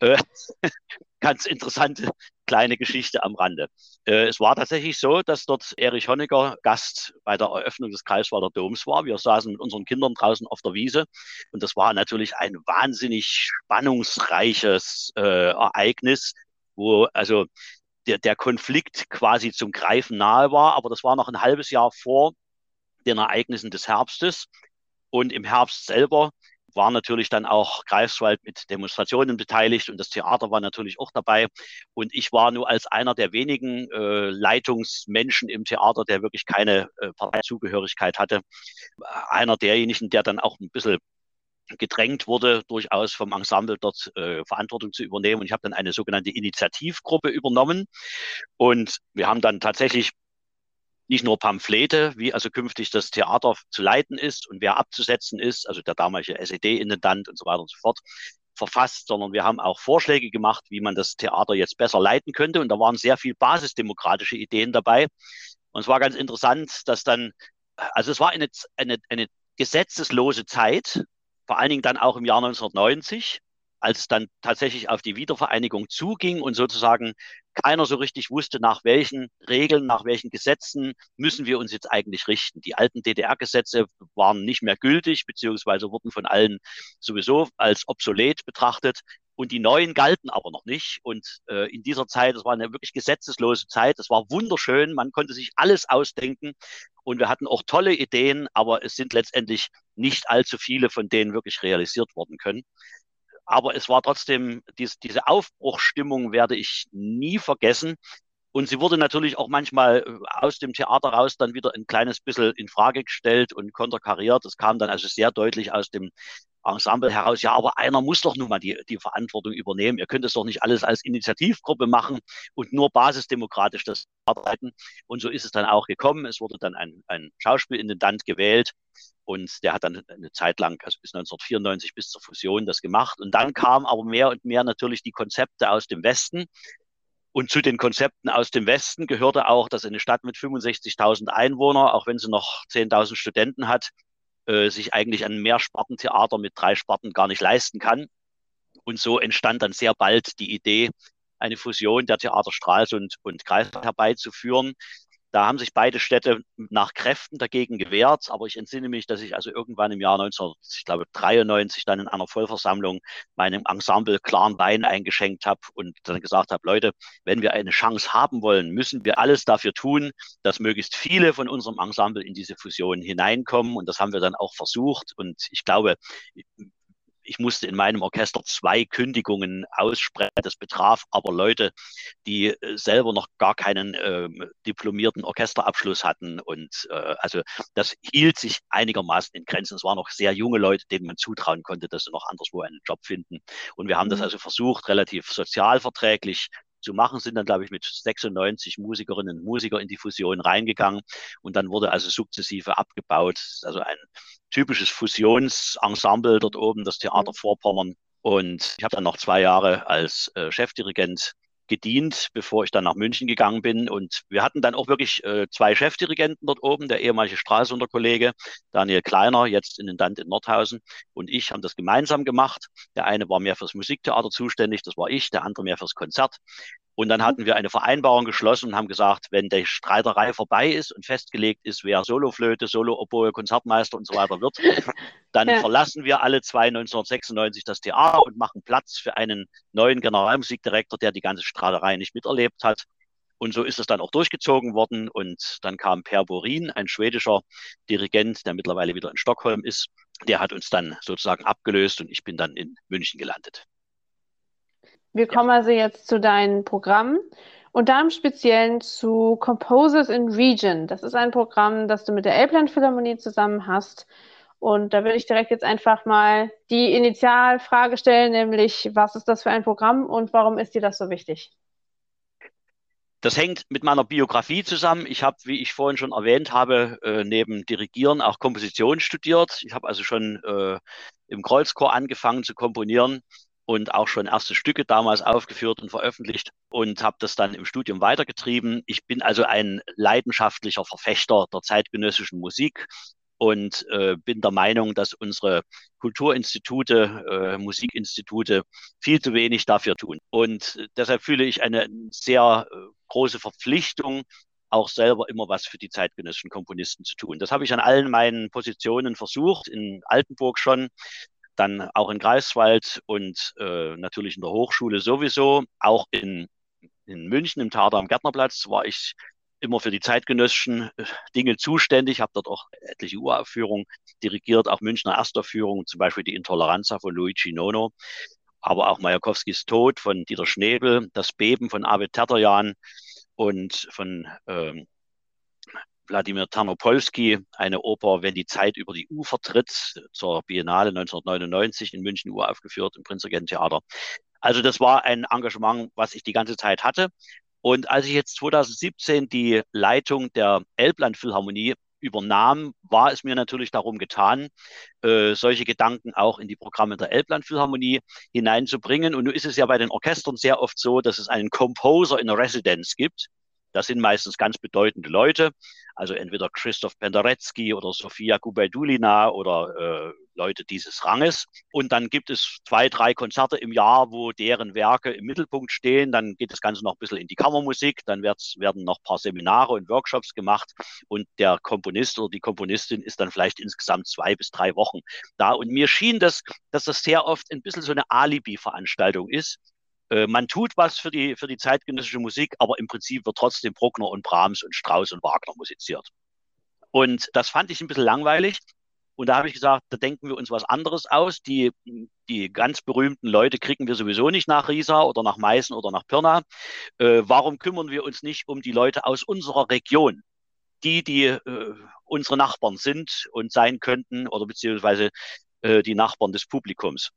Äh, ganz interessante kleine Geschichte am Rande. Äh, es war tatsächlich so, dass dort Erich Honecker Gast bei der Eröffnung des Greifswalder Doms war. Wir saßen mit unseren Kindern draußen auf der Wiese und das war natürlich ein wahnsinnig spannungsreiches Ereignis, wo also der, der Konflikt quasi zum Greifen nahe war, aber das war noch ein halbes Jahr vor den Ereignissen des Herbstes. Und im Herbst selber war natürlich dann auch Greifswald mit Demonstrationen beteiligt und das Theater war natürlich auch dabei. Und ich war nur als einer der wenigen äh, Leitungsmenschen im Theater, der wirklich keine äh, Parteizugehörigkeit hatte, einer derjenigen, der dann auch ein bisschen gedrängt wurde, durchaus vom Ensemble dort äh, Verantwortung zu übernehmen. Und ich habe dann eine sogenannte Initiativgruppe übernommen. Und wir haben dann tatsächlich nicht nur Pamphlete, wie also künftig das Theater zu leiten ist und wer abzusetzen ist, also der damalige SED-Intendant und so weiter und so fort, verfasst, sondern wir haben auch Vorschläge gemacht, wie man das Theater jetzt besser leiten könnte. Und da waren sehr viel basisdemokratische Ideen dabei. Und es war ganz interessant, dass dann, also es war eine, eine, eine gesetzeslose Zeit, vor allen Dingen dann auch im Jahr 1990 als es dann tatsächlich auf die Wiedervereinigung zuging und sozusagen keiner so richtig wusste, nach welchen Regeln, nach welchen Gesetzen müssen wir uns jetzt eigentlich richten. Die alten DDR-Gesetze waren nicht mehr gültig, beziehungsweise wurden von allen sowieso als obsolet betrachtet. Und die neuen galten aber noch nicht. Und äh, in dieser Zeit, das war eine wirklich gesetzeslose Zeit, das war wunderschön, man konnte sich alles ausdenken. Und wir hatten auch tolle Ideen, aber es sind letztendlich nicht allzu viele von denen wirklich realisiert worden können. Aber es war trotzdem, dies, diese Aufbruchstimmung werde ich nie vergessen. Und sie wurde natürlich auch manchmal äh, aus dem Theater raus dann wieder ein kleines bisschen in Frage gestellt und konterkariert. Es kam dann also sehr deutlich aus dem Ensemble heraus, ja, aber einer muss doch nun mal die, die Verantwortung übernehmen. Ihr könnt es doch nicht alles als Initiativgruppe machen und nur basisdemokratisch das arbeiten. Und so ist es dann auch gekommen. Es wurde dann ein, ein Schauspielintendant gewählt und der hat dann eine Zeit lang, also bis 1994, bis zur Fusion das gemacht. Und dann kamen aber mehr und mehr natürlich die Konzepte aus dem Westen. Und zu den Konzepten aus dem Westen gehörte auch, dass eine Stadt mit 65.000 Einwohnern, auch wenn sie noch 10.000 Studenten hat, äh, sich eigentlich ein Mehrspartentheater mit drei Sparten gar nicht leisten kann. Und so entstand dann sehr bald die Idee, eine Fusion der Theater Stralsund und Greifswald herbeizuführen. Da haben sich beide Städte nach Kräften dagegen gewehrt, aber ich entsinne mich, dass ich also irgendwann im Jahr 1993 dann in einer Vollversammlung meinem Ensemble klaren Wein eingeschenkt habe und dann gesagt habe, Leute, wenn wir eine Chance haben wollen, müssen wir alles dafür tun, dass möglichst viele von unserem Ensemble in diese Fusion hineinkommen. Und das haben wir dann auch versucht. Und ich glaube, ich musste in meinem Orchester zwei Kündigungen aussprechen. Das betraf aber Leute, die äh, selber noch gar keinen äh, diplomierten Orchesterabschluss hatten. Und äh, also das hielt sich einigermaßen in Grenzen. Es waren noch sehr junge Leute, denen man zutrauen konnte, dass sie noch anderswo einen Job finden. Und wir haben das mhm. also versucht, relativ sozialverträglich zu machen, sind dann, glaube ich, mit 96 Musikerinnen und Musiker in die Fusion reingegangen und dann wurde also sukzessive abgebaut. Also ein typisches Fusionsensemble dort oben, das Theater mhm. Vorpommern. Und ich habe dann noch zwei Jahre als äh, Chefdirigent gedient, bevor ich dann nach München gegangen bin. Und wir hatten dann auch wirklich äh, zwei Chefdirigenten dort oben, der ehemalige Stralsunder Kollege Daniel Kleiner, jetzt Intendant in Nordhausen, und ich haben das gemeinsam gemacht. Der eine war mehr fürs Musiktheater zuständig, das war ich, der andere mehr fürs Konzert. Und dann hatten wir eine Vereinbarung geschlossen und haben gesagt, wenn die Streiterei vorbei ist und festgelegt ist, wer Soloflöte, Solo-Oboe, Konzertmeister und so weiter wird, dann ja. verlassen wir alle zwei 1996 das Theater und machen Platz für einen neuen Generalmusikdirektor, der die ganze Streiterei nicht miterlebt hat. Und so ist es dann auch durchgezogen worden. Und dann kam Per Borin, ein schwedischer Dirigent, der mittlerweile wieder in Stockholm ist. Der hat uns dann sozusagen abgelöst und ich bin dann in München gelandet. Wir kommen also jetzt zu deinen Programmen und da im Speziellen zu Composers in Region. Das ist ein Programm, das du mit der Elbland Philharmonie zusammen hast. Und da will ich direkt jetzt einfach mal die Initialfrage stellen, nämlich was ist das für ein Programm und warum ist dir das so wichtig? Das hängt mit meiner Biografie zusammen. Ich habe, wie ich vorhin schon erwähnt habe, äh, neben Dirigieren auch Komposition studiert. Ich habe also schon äh, im Kreuzchor angefangen zu komponieren und auch schon erste Stücke damals aufgeführt und veröffentlicht und habe das dann im Studium weitergetrieben. Ich bin also ein leidenschaftlicher Verfechter der zeitgenössischen Musik und äh, bin der Meinung, dass unsere Kulturinstitute, äh, Musikinstitute viel zu wenig dafür tun. Und deshalb fühle ich eine sehr äh, große Verpflichtung, auch selber immer was für die zeitgenössischen Komponisten zu tun. Das habe ich an allen meinen Positionen versucht, in Altenburg schon, dann auch in Greifswald und äh, natürlich in der Hochschule sowieso, auch in, in München im Theater am Gärtnerplatz war ich immer für die zeitgenössischen äh, Dinge zuständig, habe dort auch etliche Uraufführungen dirigiert, auch Münchner Erstaufführungen, zum Beispiel die Intoleranza von Luigi Nono, aber auch Majakowskis Tod von Dieter Schnebel, das Beben von Abed Terterjan und von ähm, Wladimir Tarnopolsky, eine Oper, wenn die Zeit über die Ufer tritt, zur Biennale 1999 in München uraufgeführt im Prinzregent-Theater. Also das war ein Engagement, was ich die ganze Zeit hatte. Und als ich jetzt 2017 die Leitung der Elbland Philharmonie übernahm, war es mir natürlich darum getan, äh, solche Gedanken auch in die Programme der Elbland Philharmonie hineinzubringen. Und nun ist es ja bei den Orchestern sehr oft so, dass es einen Composer in Residence gibt. Das sind meistens ganz bedeutende Leute, also entweder Christoph Penderecki oder Sofia Gubaidulina oder äh, Leute dieses Ranges. Und dann gibt es zwei, drei Konzerte im Jahr, wo deren Werke im Mittelpunkt stehen. Dann geht das Ganze noch ein bisschen in die Kammermusik. Dann werden noch ein paar Seminare und Workshops gemacht. Und der Komponist oder die Komponistin ist dann vielleicht insgesamt zwei bis drei Wochen da. Und mir schien das, dass das sehr oft ein bisschen so eine Alibi-Veranstaltung ist äh, man tut was für die, für die zeitgenössische Musik, aber im Prinzip wird trotzdem Bruckner und Brahms und Strauss und Wagner musiziert. Und das fand ich ein bisschen langweilig. Und da habe ich gesagt, da denken wir uns was anderes aus. Die, die ganz berühmten Leute kriegen wir sowieso nicht nach Riesa oder nach Meißen oder nach Pirna. Äh, warum kümmern wir uns nicht um die Leute aus unserer Region? Die, die äh, unsere Nachbarn sind und sein könnten oder beziehungsweise äh, die Nachbarn des Publikums.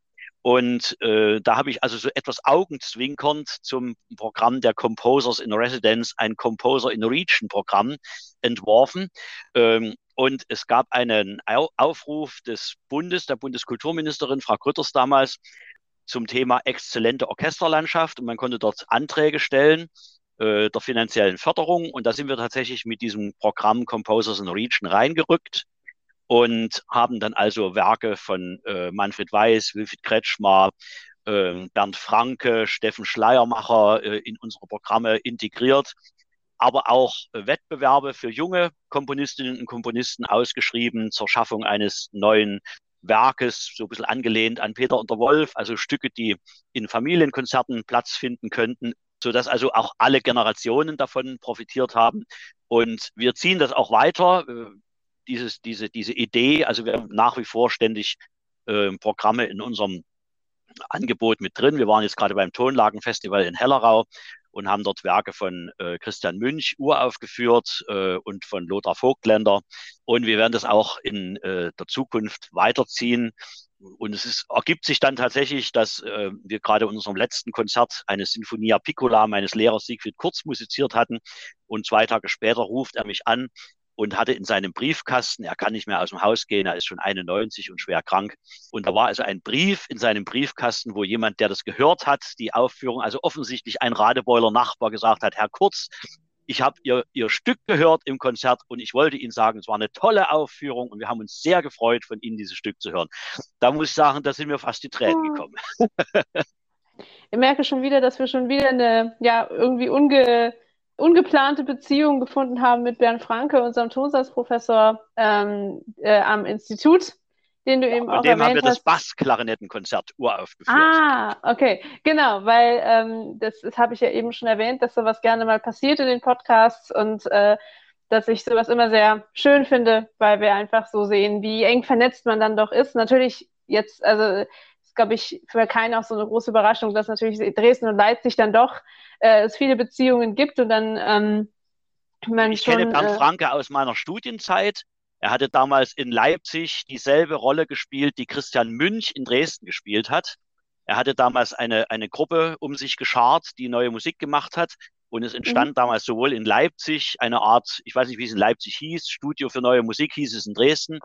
Und äh, da habe ich also so etwas augenzwinkernd zum Programm der Composers in Residence ein Composer in Region Programm entworfen. Ähm, und es gab einen Aufruf des Bundes, der Bundeskulturministerin, Frau Grütters damals, zum Thema exzellente Orchesterlandschaft. Und man konnte dort Anträge stellen äh, der finanziellen Förderung. Und da sind wir tatsächlich mit diesem Programm Composers in Region reingerückt und haben dann also Werke von äh, Manfred Weiß, Wilfried Kretschmer, äh, Bernd Franke, Steffen Schleiermacher äh, in unsere Programme integriert, aber auch äh, Wettbewerbe für junge Komponistinnen und Komponisten ausgeschrieben zur Schaffung eines neuen Werkes, so ein bisschen angelehnt an Peter und der Wolf, also Stücke, die in Familienkonzerten Platz finden könnten, so dass also auch alle Generationen davon profitiert haben. Und wir ziehen das auch weiter. Dieses, diese, diese Idee, also wir haben nach wie vor ständig äh, Programme in unserem Angebot mit drin. Wir waren jetzt gerade beim Tonlagenfestival in Hellerau und haben dort Werke von äh, Christian Münch uraufgeführt äh, und von Lothar Vogtländer. Und wir werden das auch in äh, der Zukunft weiterziehen. Und es ist, ergibt sich dann tatsächlich, dass äh, wir gerade in unserem letzten Konzert eine Sinfonia Piccola meines Lehrers Siegfried Kurz musiziert hatten. Und zwei Tage später ruft er mich an und hatte in seinem Briefkasten, er kann nicht mehr aus dem Haus gehen, er ist schon 91 und schwer krank. Und da war also ein Brief in seinem Briefkasten, wo jemand, der das gehört hat, die Aufführung, also offensichtlich ein Radebeuler Nachbar gesagt hat, Herr Kurz, ich habe ihr, ihr Stück gehört im Konzert und ich wollte Ihnen sagen, es war eine tolle Aufführung und wir haben uns sehr gefreut, von Ihnen dieses Stück zu hören. Da muss ich sagen, da sind mir fast die Tränen gekommen. Ich merke schon wieder, dass wir schon wieder eine ja irgendwie unge ungeplante Beziehung gefunden haben mit Bernd Franke, unserem Tonsatzprofessor ähm, äh, am Institut, den du ja, eben auch dem erwähnt haben wir das Bassklarinettenkonzert uraufgeführt. Ah, okay, genau, weil ähm, das, das habe ich ja eben schon erwähnt, dass sowas gerne mal passiert in den Podcasts und äh, dass ich sowas immer sehr schön finde, weil wir einfach so sehen, wie eng vernetzt man dann doch ist. Natürlich jetzt, also glaube ich, für keinen auch so eine große Überraschung, dass natürlich Dresden und Leipzig dann doch äh, es viele Beziehungen gibt und dann ähm, man ich schon, kenne Bernd äh, Franke aus meiner Studienzeit. Er hatte damals in Leipzig dieselbe Rolle gespielt, die Christian Münch in Dresden gespielt hat. Er hatte damals eine, eine Gruppe um sich geschart, die neue Musik gemacht hat. Und es entstand mhm. damals sowohl in Leipzig eine Art, ich weiß nicht, wie es in Leipzig hieß, Studio für neue Musik hieß es in Dresden.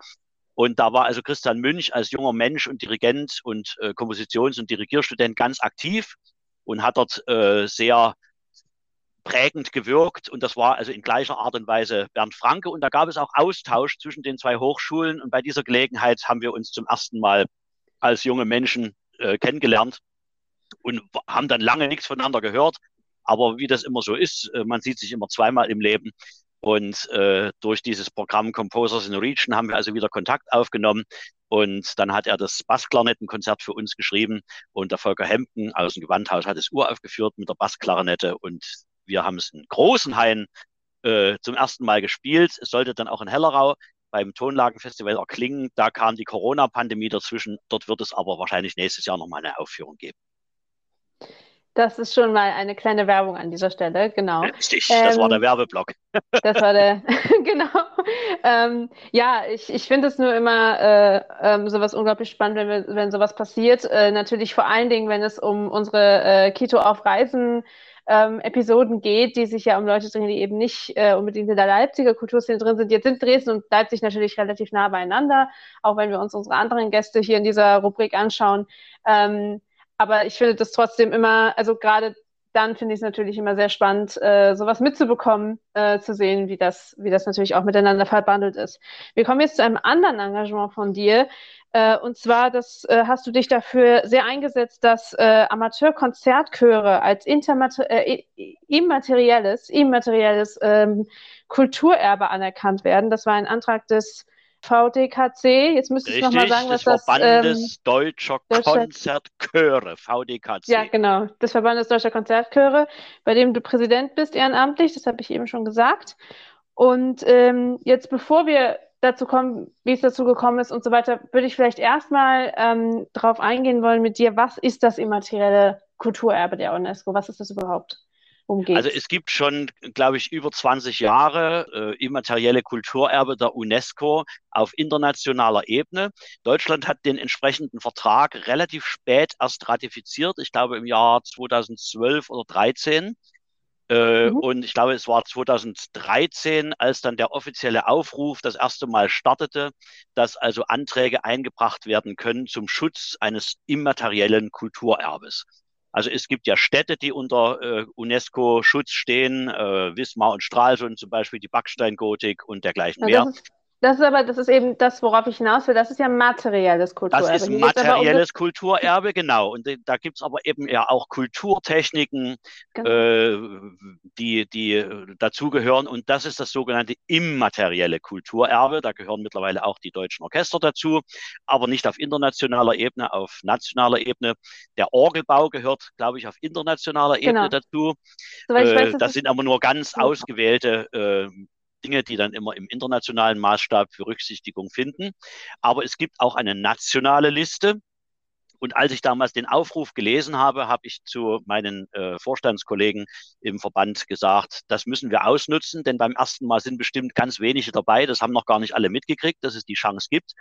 Und da war also Christian Münch als junger Mensch und Dirigent und äh, Kompositions- und Dirigierstudent ganz aktiv und hat dort äh, sehr prägend gewirkt. Und das war also in gleicher Art und Weise Bernd Franke. Und da gab es auch Austausch zwischen den zwei Hochschulen. Und bei dieser Gelegenheit haben wir uns zum ersten Mal als junge Menschen äh, kennengelernt und haben dann lange nichts voneinander gehört. Aber wie das immer so ist, äh, man sieht sich immer zweimal im Leben. Und äh, durch dieses Programm Composers in Region haben wir also wieder Kontakt aufgenommen. Und dann hat er das Bassklarinettenkonzert für uns geschrieben. Und der Volker Hempen aus dem Gewandhaus hat es uraufgeführt mit der Bassklarinette. Und wir haben es in großen Hain äh, zum ersten Mal gespielt. Es sollte dann auch in Hellerau beim Tonlagenfestival erklingen. Da kam die Corona-Pandemie dazwischen. Dort wird es aber wahrscheinlich nächstes Jahr nochmal eine Aufführung geben. Das ist schon mal eine kleine Werbung an dieser Stelle, genau. Richtig, ähm, das war der Werbeblock. Das war der, genau. Ähm, ja, ich, ich finde es nur immer äh, ähm, sowas unglaublich spannend, wenn, wir, wenn sowas passiert. Äh, natürlich vor allen Dingen, wenn es um unsere äh, Kito auf Reisen ähm, Episoden geht, die sich ja um Leute drehen, die eben nicht äh, unbedingt in der Leipziger Kulturszene drin sind. Jetzt sind Dresden und Leipzig natürlich relativ nah beieinander, auch wenn wir uns unsere anderen Gäste hier in dieser Rubrik anschauen. Ähm, aber ich finde das trotzdem immer, also gerade dann finde ich es natürlich immer sehr spannend, äh, sowas mitzubekommen, äh, zu sehen, wie das, wie das natürlich auch miteinander verbandelt ist. Wir kommen jetzt zu einem anderen Engagement von dir. Äh, und zwar, das äh, hast du dich dafür sehr eingesetzt, dass äh, Amateurkonzertchöre als äh, immaterielles, immaterielles ähm, Kulturerbe anerkannt werden. Das war ein Antrag des VDKC, jetzt müsste ich nochmal sagen, was das... Verbandes ähm, Deutscher Konzertchöre, VDKC. Ja, genau, des Verbandes Deutscher Konzertchöre, bei dem du Präsident bist ehrenamtlich, das habe ich eben schon gesagt. Und ähm, jetzt, bevor wir dazu kommen, wie es dazu gekommen ist und so weiter, würde ich vielleicht erstmal ähm, darauf eingehen wollen mit dir, was ist das immaterielle Kulturerbe der UNESCO? Was ist das überhaupt? Umgeht. Also es gibt schon, glaube ich, über 20 Jahre äh, immaterielle Kulturerbe der UNESCO auf internationaler Ebene. Deutschland hat den entsprechenden Vertrag relativ spät erst ratifiziert, ich glaube im Jahr 2012 oder 2013. Äh, mhm. Und ich glaube, es war 2013, als dann der offizielle Aufruf das erste Mal startete, dass also Anträge eingebracht werden können zum Schutz eines immateriellen Kulturerbes. Also es gibt ja Städte, die unter äh, UNESCO-Schutz stehen, äh, Wismar und Stralsund zum Beispiel, die Backsteingotik und dergleichen mehr. Das ist, aber, das ist eben das, worauf ich hinaus will. Das ist ja materielles Kulturerbe. Das ist materielles Kulturerbe, genau. Und da gibt es aber eben ja auch Kulturtechniken, genau. äh, die, die dazugehören. Und das ist das sogenannte immaterielle Kulturerbe. Da gehören mittlerweile auch die deutschen Orchester dazu, aber nicht auf internationaler Ebene, auf nationaler Ebene. Der Orgelbau gehört, glaube ich, auf internationaler Ebene genau. dazu. So, äh, weiß, das sind aber nur ganz ausgewählte äh, Dinge, die dann immer im internationalen Maßstab Berücksichtigung finden. Aber es gibt auch eine nationale Liste. Und als ich damals den Aufruf gelesen habe, habe ich zu meinen äh, Vorstandskollegen im Verband gesagt, das müssen wir ausnutzen, denn beim ersten Mal sind bestimmt ganz wenige dabei. Das haben noch gar nicht alle mitgekriegt, dass es die Chance gibt.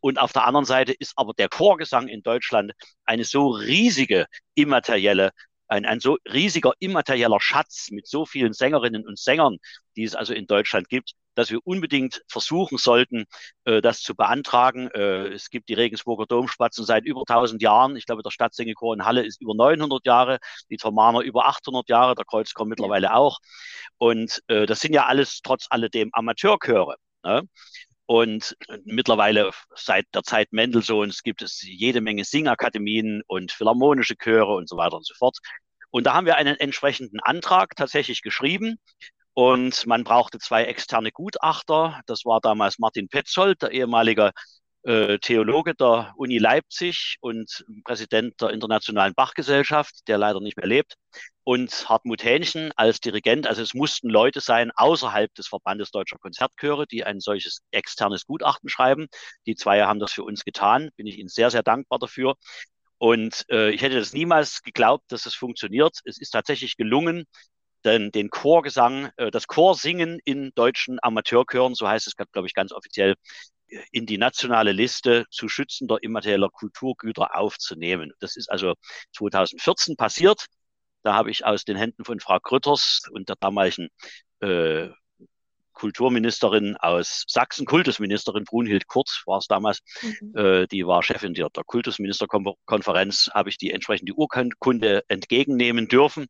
Und auf der anderen Seite ist aber der Chorgesang in Deutschland eine so riesige immaterielle ein, ein so riesiger immaterieller Schatz mit so vielen Sängerinnen und Sängern, die es also in Deutschland gibt, dass wir unbedingt versuchen sollten, äh, das zu beantragen. Äh, es gibt die Regensburger Domspatzen seit über 1000 Jahren. Ich glaube, der Stadtsängechor in Halle ist über 900 Jahre, die Thomaner über 800 Jahre, der Kreuzchor mittlerweile auch. Und äh, das sind ja alles trotz alledem Amateurchöre. Ne? Und mittlerweile seit der Zeit Mendelssohns gibt es jede Menge Singakademien und philharmonische Chöre und so weiter und so fort. Und da haben wir einen entsprechenden Antrag tatsächlich geschrieben. Und man brauchte zwei externe Gutachter. Das war damals Martin Petzold, der ehemalige äh, Theologe der Uni Leipzig und Präsident der Internationalen Bachgesellschaft, der leider nicht mehr lebt, und Hartmut Hähnchen als Dirigent. Also es mussten Leute sein außerhalb des Verbandes Deutscher Konzertchöre, die ein solches externes Gutachten schreiben. Die zwei haben das für uns getan. Bin ich Ihnen sehr, sehr dankbar dafür. Und äh, ich hätte das niemals geglaubt, dass es funktioniert. Es ist tatsächlich gelungen, denn den Chorgesang, äh, das Chorsingen in deutschen Amateurchören, so heißt es, glaube ich, ganz offiziell, in die nationale Liste zu schützender immaterieller Kulturgüter aufzunehmen. Das ist also 2014 passiert. Da habe ich aus den Händen von Frau Grütters und der damaligen äh, Kulturministerin aus Sachsen, Kultusministerin Brunhild Kurz war es damals, mhm. äh, die war Chefin der, der Kultusministerkonferenz, habe ich die entsprechende Urkunde entgegennehmen dürfen.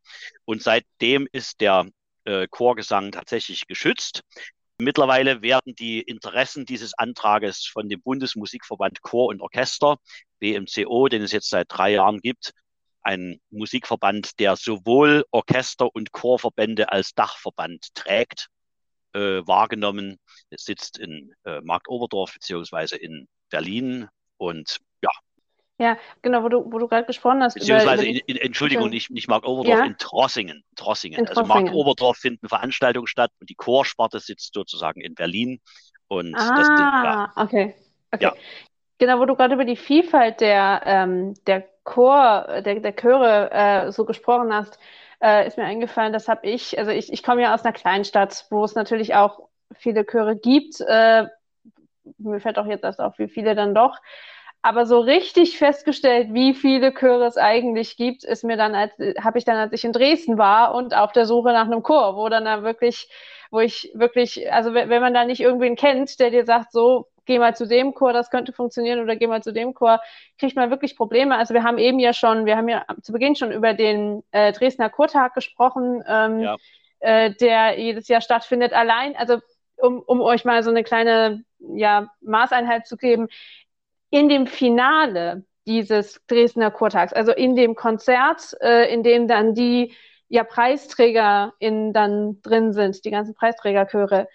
Und seitdem ist der äh, Chorgesang tatsächlich geschützt. Mittlerweile werden die Interessen dieses Antrages von dem Bundesmusikverband Chor und Orchester, BMCO, den es jetzt seit drei Jahren gibt, ein Musikverband, der sowohl Orchester- und Chorverbände als Dachverband trägt, äh, wahrgenommen. Es sitzt in äh, Marktoberdorf beziehungsweise in Berlin und ja, ja, genau, wo du, wo du gerade gesprochen hast. Beziehungsweise, über, in, in, Entschuldigung, nicht, nicht Mark Oberdorf, ja? in Trossingen. Trossingen. In also Mark Oberdorf finden Veranstaltungen statt und die Chorsparte sitzt sozusagen in Berlin. Und ah, das, ja. okay. okay. Ja. Genau, wo du gerade über die Vielfalt der, ähm, der Chor, der, der Chöre äh, so gesprochen hast, äh, ist mir eingefallen, das habe ich, also ich, ich komme ja aus einer Kleinstadt, wo es natürlich auch viele Chöre gibt. Äh, mir fällt auch jetzt erst auf, wie viele dann doch. Aber so richtig festgestellt, wie viele Chöre es eigentlich gibt, ist mir dann, als habe ich dann, als ich in Dresden war und auf der Suche nach einem Chor, wo dann da wirklich, wo ich wirklich, also wenn man da nicht irgendwen kennt, der dir sagt, so, geh mal zu dem Chor, das könnte funktionieren, oder geh mal zu dem Chor, kriegt man wirklich Probleme. Also wir haben eben ja schon, wir haben ja zu Beginn schon über den äh, Dresdner Chortag gesprochen, ähm, ja. äh, der jedes Jahr stattfindet. Allein, also um, um euch mal so eine kleine ja, Maßeinheit zu geben, in dem Finale dieses Dresdner Chortags, also in dem Konzert, äh, in dem dann die ja Preisträger in, dann drin sind, die ganzen Preisträgerchöre,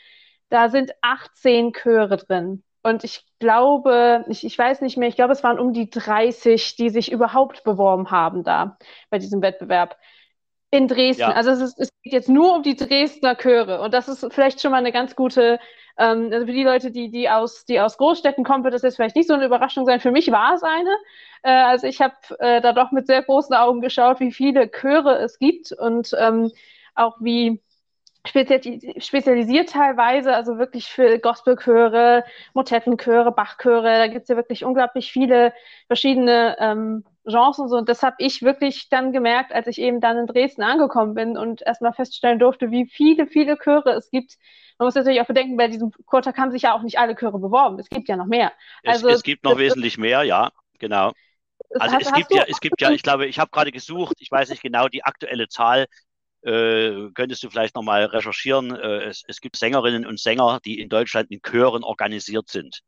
da sind 18 Chöre drin. Und ich glaube, ich, ich weiß nicht mehr, ich glaube, es waren um die 30, die sich überhaupt beworben haben da bei diesem Wettbewerb in Dresden. Ja. Also es, ist, es, geht jetzt nur um die Dresdner Chöre. Und das ist vielleicht schon mal eine ganz gute ähm, also für die Leute, die, die, aus, die aus Großstädten kommen, wird das jetzt vielleicht nicht so eine Überraschung sein. Für mich war es eine. Äh, also ich habe äh, da doch mit sehr großen Augen geschaut, wie viele Chöre es gibt und ähm, auch wie spezialisiert teilweise, also wirklich für Gospelchöre, Motettenchöre, Bachchöre, da gibt es ja wirklich unglaublich viele verschiedene ähm, Genres und so. Und das habe ich wirklich dann gemerkt, als ich eben dann in Dresden angekommen bin und erstmal feststellen durfte, wie viele, viele Chöre es gibt. Man muss natürlich auch bedenken, bei diesem Chortag haben sich ja auch nicht alle Chöre beworben. Es gibt ja noch mehr. Also, es, es gibt noch wesentlich mehr, ja, genau. Also hast, es gibt ja, es gibt ja, ich glaube, ich habe gerade gesucht, ich weiß nicht genau die aktuelle Zahl, äh, könntest du vielleicht nochmal recherchieren. Äh, es, es, gibt Sängerinnen und Sänger, die in Deutschland in Chören organisiert sind.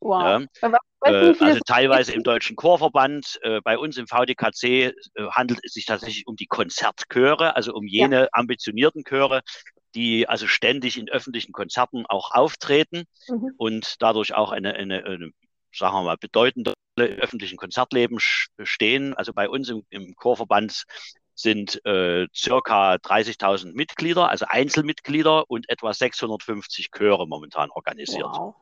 Wow. Ja? Äh, also teilweise im Deutschen Chorverband, äh, bei uns im VDKC äh, handelt es sich tatsächlich um die Konzertchöre, also um jene ja. ambitionierten Chöre, die also ständig in öffentlichen Konzerten auch auftreten mhm. und dadurch auch eine, eine, eine, sagen wir mal, bedeutende im öffentlichen Konzertleben stehen. Also bei uns im, im Chorverband sind äh, circa 30.000 Mitglieder, also Einzelmitglieder und etwa 650 Chöre momentan organisiert. Wow.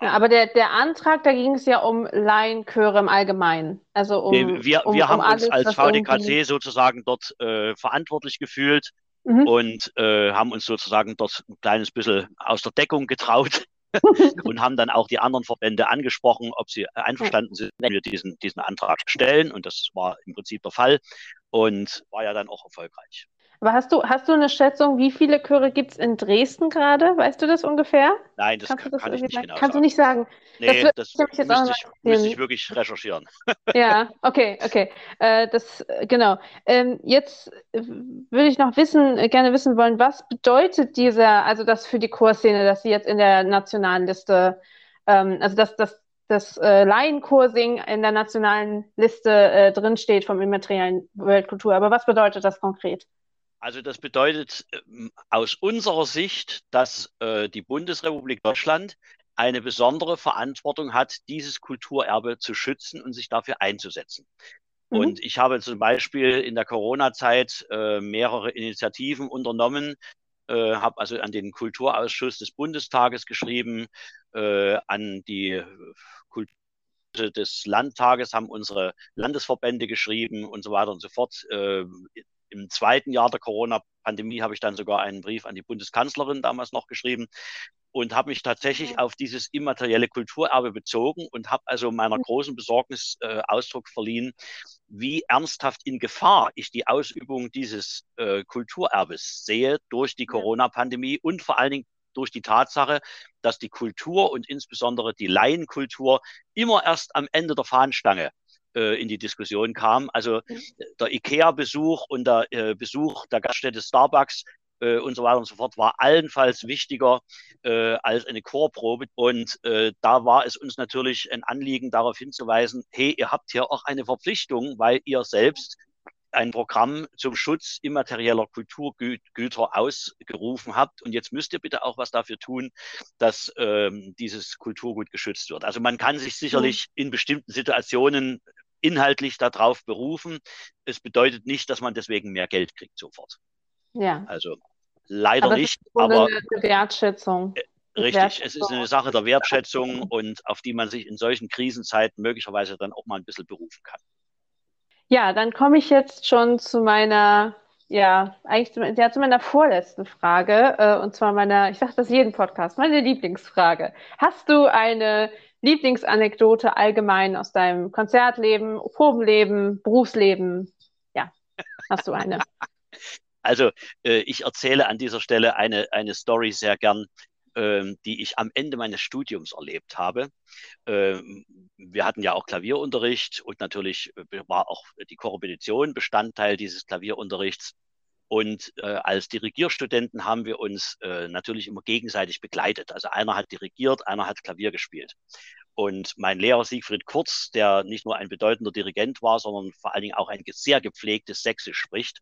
Ja, aber der, der Antrag, da ging es ja um Laienchöre im Allgemeinen. Also um, wir wir um, haben um uns alles, als VDKC sozusagen dort äh, verantwortlich gefühlt mhm. und äh, haben uns sozusagen dort ein kleines bisschen aus der Deckung getraut und haben dann auch die anderen Verbände angesprochen, ob sie einverstanden sind, wenn wir diesen, diesen Antrag stellen. Und das war im Prinzip der Fall und war ja dann auch erfolgreich. Aber hast du, hast du eine Schätzung, wie viele Chöre gibt es in Dresden gerade? Weißt du das ungefähr? Nein, das, kann, das kann ich nicht genau Kannst sagen. du nicht sagen? Nee, das, das müsste, ich, müsste ich wirklich recherchieren. Ja, okay, okay. Äh, das, genau. Ähm, jetzt würde ich noch wissen, äh, gerne wissen wollen, was bedeutet dieser, also das für die Chorszene, dass sie jetzt in der nationalen Liste, ähm, also dass das das äh, Laienkursing in der nationalen Liste äh, drinsteht vom immateriellen Weltkultur. Aber was bedeutet das konkret? Also das bedeutet ähm, aus unserer Sicht, dass äh, die Bundesrepublik Deutschland eine besondere Verantwortung hat, dieses Kulturerbe zu schützen und sich dafür einzusetzen. Mhm. Und ich habe zum Beispiel in der Corona-Zeit äh, mehrere Initiativen unternommen, äh, habe also an den Kulturausschuss des Bundestages geschrieben, äh, an die Kultur des Landtages haben unsere Landesverbände geschrieben und so weiter und so fort. Äh, im zweiten Jahr der Corona-Pandemie habe ich dann sogar einen Brief an die Bundeskanzlerin damals noch geschrieben und habe mich tatsächlich auf dieses immaterielle Kulturerbe bezogen und habe also meiner mhm. großen Besorgnis äh, Ausdruck verliehen, wie ernsthaft in Gefahr ich die Ausübung dieses äh, Kulturerbes sehe durch die Corona-Pandemie und vor allen Dingen durch die Tatsache, dass die Kultur und insbesondere die Laienkultur immer erst am Ende der Fahnenstange äh, in die Diskussion kam. Also der IKEA-Besuch und der äh, Besuch der Gaststätte Starbucks äh, und so weiter und so fort war allenfalls wichtiger äh, als eine Chorprobe. Und äh, da war es uns natürlich ein Anliegen, darauf hinzuweisen, hey, ihr habt hier auch eine Verpflichtung, weil ihr selbst ein Programm zum Schutz immaterieller Kulturgüter ausgerufen habt. Und jetzt müsst ihr bitte auch was dafür tun, dass ähm, dieses Kulturgut geschützt wird. Also man kann sich sicherlich in bestimmten Situationen inhaltlich darauf berufen. Es bedeutet nicht, dass man deswegen mehr Geld kriegt sofort. Ja. Also leider aber nicht. aber eine Wertschätzung. Äh, richtig, Wertschätzung. es ist eine Sache der Wertschätzung und auf die man sich in solchen Krisenzeiten möglicherweise dann auch mal ein bisschen berufen kann. Ja, dann komme ich jetzt schon zu meiner, ja, eigentlich zu, ja, zu meiner vorletzten Frage, äh, und zwar meiner, ich sage das jeden Podcast, meine Lieblingsfrage. Hast du eine Lieblingsanekdote allgemein aus deinem Konzertleben, Probenleben, Berufsleben? Ja, hast du eine? Also äh, ich erzähle an dieser Stelle eine, eine Story sehr gern, ähm, die ich am Ende meines Studiums erlebt habe. Ähm, wir hatten ja auch Klavierunterricht und natürlich äh, war auch die Korrepetition Bestandteil dieses Klavierunterrichts. Und äh, als Dirigierstudenten haben wir uns äh, natürlich immer gegenseitig begleitet. Also einer hat dirigiert, einer hat Klavier gespielt. Und mein Lehrer Siegfried Kurz, der nicht nur ein bedeutender Dirigent war, sondern vor allen Dingen auch ein sehr gepflegtes Sächsisch spricht,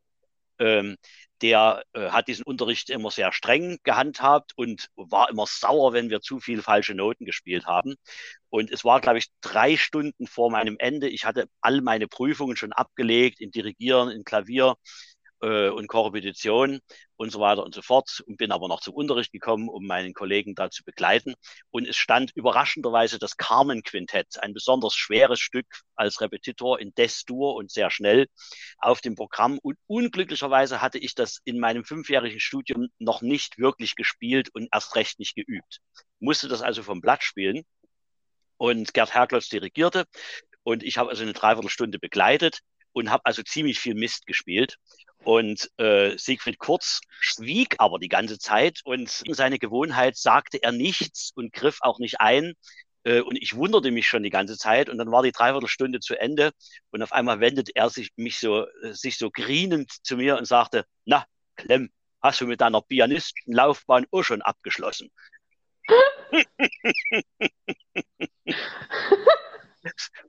ähm, der äh, hat diesen Unterricht immer sehr streng gehandhabt und war immer sauer, wenn wir zu viel falsche Noten gespielt haben. Und es war, glaube ich, drei Stunden vor meinem Ende. Ich hatte all meine Prüfungen schon abgelegt in Dirigieren, in Klavier, äh, und Korrepetition und so weiter und so fort und bin aber noch zum Unterricht gekommen, um meinen Kollegen da zu begleiten. Und es stand überraschenderweise das Carmen-Quintett, ein besonders schweres Stück als Repetitor in Des-Dur und sehr schnell auf dem Programm. Und unglücklicherweise hatte ich das in meinem fünfjährigen Studium noch nicht wirklich gespielt und erst recht nicht geübt. Musste das also vom Blatt spielen. Und Gerd Herklotz dirigierte. Und ich habe also eine Dreiviertelstunde begleitet und habe also ziemlich viel Mist gespielt. Und äh, Siegfried Kurz schwieg aber die ganze Zeit und in seine Gewohnheit sagte er nichts und griff auch nicht ein. Äh, und ich wunderte mich schon die ganze Zeit. Und dann war die Dreiviertelstunde zu Ende und auf einmal wendet er sich mich so, äh, sich so grinend zu mir und sagte, na, Clem, hast du mit deiner Pianistenlaufbahn auch schon abgeschlossen?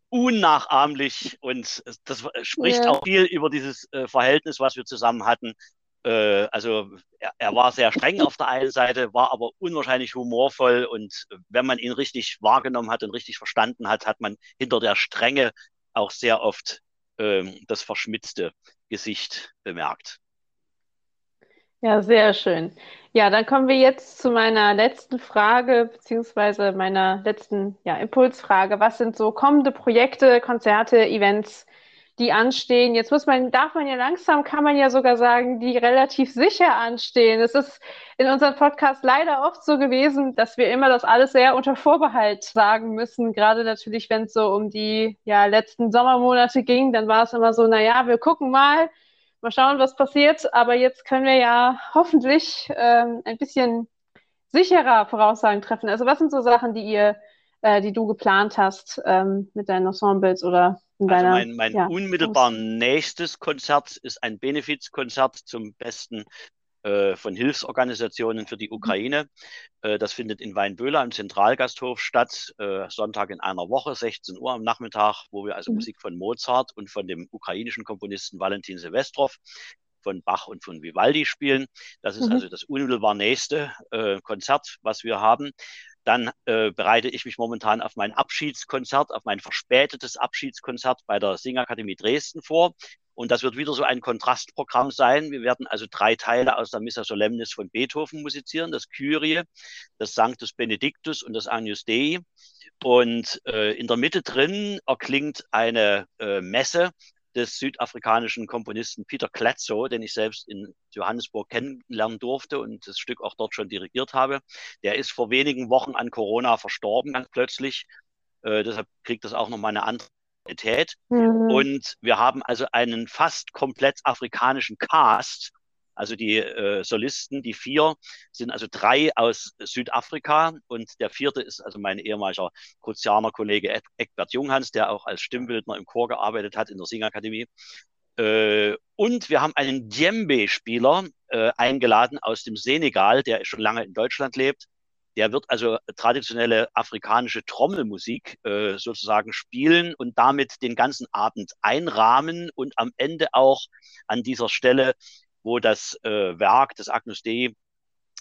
unnachahmlich und das spricht ja. auch viel über dieses äh, Verhältnis, was wir zusammen hatten. Äh, also er, er, war sehr streng auf der einen Seite, war aber unwahrscheinlich humorvoll und wenn man ihn richtig wahrgenommen hat und richtig verstanden hat, hat man hinter der Strenge auch sehr oft ähm, das Verschmitzte Gesicht bemerkt. Ja, sehr schön. Ja, dann kommen wir jetzt zu meiner letzten Frage, beziehungsweise meiner letzten ja, Impulsfrage. Was sind so kommende Projekte, Konzerte, Events, die anstehen. Jetzt muss man, darf man ja langsam, kann man ja sogar sagen, die relativ sicher anstehen. Es ist in unserem Podcast leider oft so gewesen, dass wir immer das alles sehr unter Vorbehalt sagen müssen. Gerade natürlich, wenn es so um die ja, letzten Sommermonate ging, dann war es immer so, na ja, wir gucken mal, mal schauen, was passiert. Aber jetzt können wir ja hoffentlich ähm, ein bisschen sicherer Voraussagen treffen. Also was sind so Sachen, die ihr, äh, die du geplant hast ähm, mit deinen Ensembles oder also mein, mein ja, unmittelbar nächstes Konzert ist ein Benefizkonzert zum besten von Hilfsorganisationen für die mhm. Ukraine. Äh, das findet in Weinböhler im Zentralgasthof statt, äh, Sonntag in einer Woche, 16 Uhr am Nachmittag, wo wir also mhm. Musik von Mozart und von dem ukrainischen Komponisten Valentin Silvestrov von Bach und von Vivaldi spielen. Das ist mhm. also das unmittelbar nächste äh, Konzert, was wir haben. Dann äh, bereite ich mich momentan auf mein Abschiedskonzert, auf mein verspätetes Abschiedskonzert bei der Singakademie Dresden vor. Und das wird wieder so ein Kontrastprogramm sein. Wir werden also drei Teile aus der Missa Solemnis von Beethoven musizieren, das Kyrie, das Sanctus Benedictus und das Agnus Dei. Und äh, in der Mitte drin erklingt eine äh, Messe des südafrikanischen Komponisten Peter Kletzow, den ich selbst in Johannesburg kennenlernen durfte und das Stück auch dort schon dirigiert habe. Der ist vor wenigen Wochen an Corona verstorben, ganz plötzlich. Äh, deshalb kriegt das auch nochmal eine andere Qualität. Mhm. Und wir haben also einen fast komplett afrikanischen Cast also die äh, Solisten, die vier, sind also drei aus Südafrika und der vierte ist also mein ehemaliger Kruzianer Kollege Eckbert Junghans, der auch als Stimmbildner im Chor gearbeitet hat in der Singakademie. Äh, und wir haben einen Djembe-Spieler äh, eingeladen aus dem Senegal, der schon lange in Deutschland lebt. Der wird also traditionelle afrikanische Trommelmusik äh, sozusagen spielen und damit den ganzen Abend einrahmen und am Ende auch an dieser Stelle wo das äh, Werk des Agnus Dei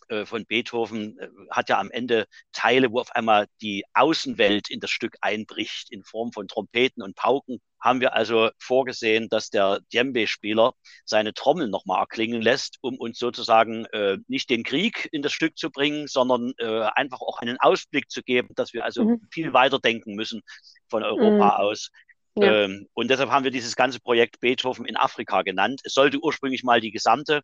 äh, von Beethoven äh, hat ja am Ende Teile, wo auf einmal die Außenwelt in das Stück einbricht in Form von Trompeten und Pauken. Haben wir also vorgesehen, dass der Djembe-Spieler seine Trommel nochmal erklingen lässt, um uns sozusagen äh, nicht den Krieg in das Stück zu bringen, sondern äh, einfach auch einen Ausblick zu geben, dass wir also mhm. viel weiter denken müssen von Europa mhm. aus ja. Ähm, und deshalb haben wir dieses ganze Projekt Beethoven in Afrika genannt. Es sollte ursprünglich mal die gesamte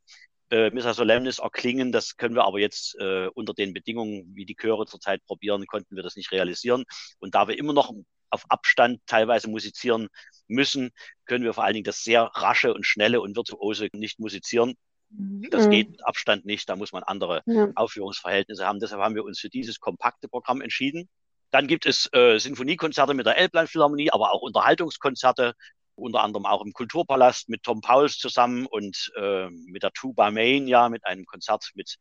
äh, Missa Solemnis erklingen. Das können wir aber jetzt äh, unter den Bedingungen, wie die Chöre zurzeit probieren, konnten wir das nicht realisieren. Und da wir immer noch auf Abstand teilweise musizieren müssen, können wir vor allen Dingen das sehr rasche und schnelle und virtuose nicht musizieren. Das mhm. geht mit Abstand nicht, da muss man andere ja. Aufführungsverhältnisse haben. Deshalb haben wir uns für dieses kompakte Programm entschieden. Dann gibt es äh, Sinfoniekonzerte mit der Elbland aber auch Unterhaltungskonzerte, unter anderem auch im Kulturpalast mit Tom Pauls zusammen und äh, mit der Tuba Mania, mit einem Konzert mit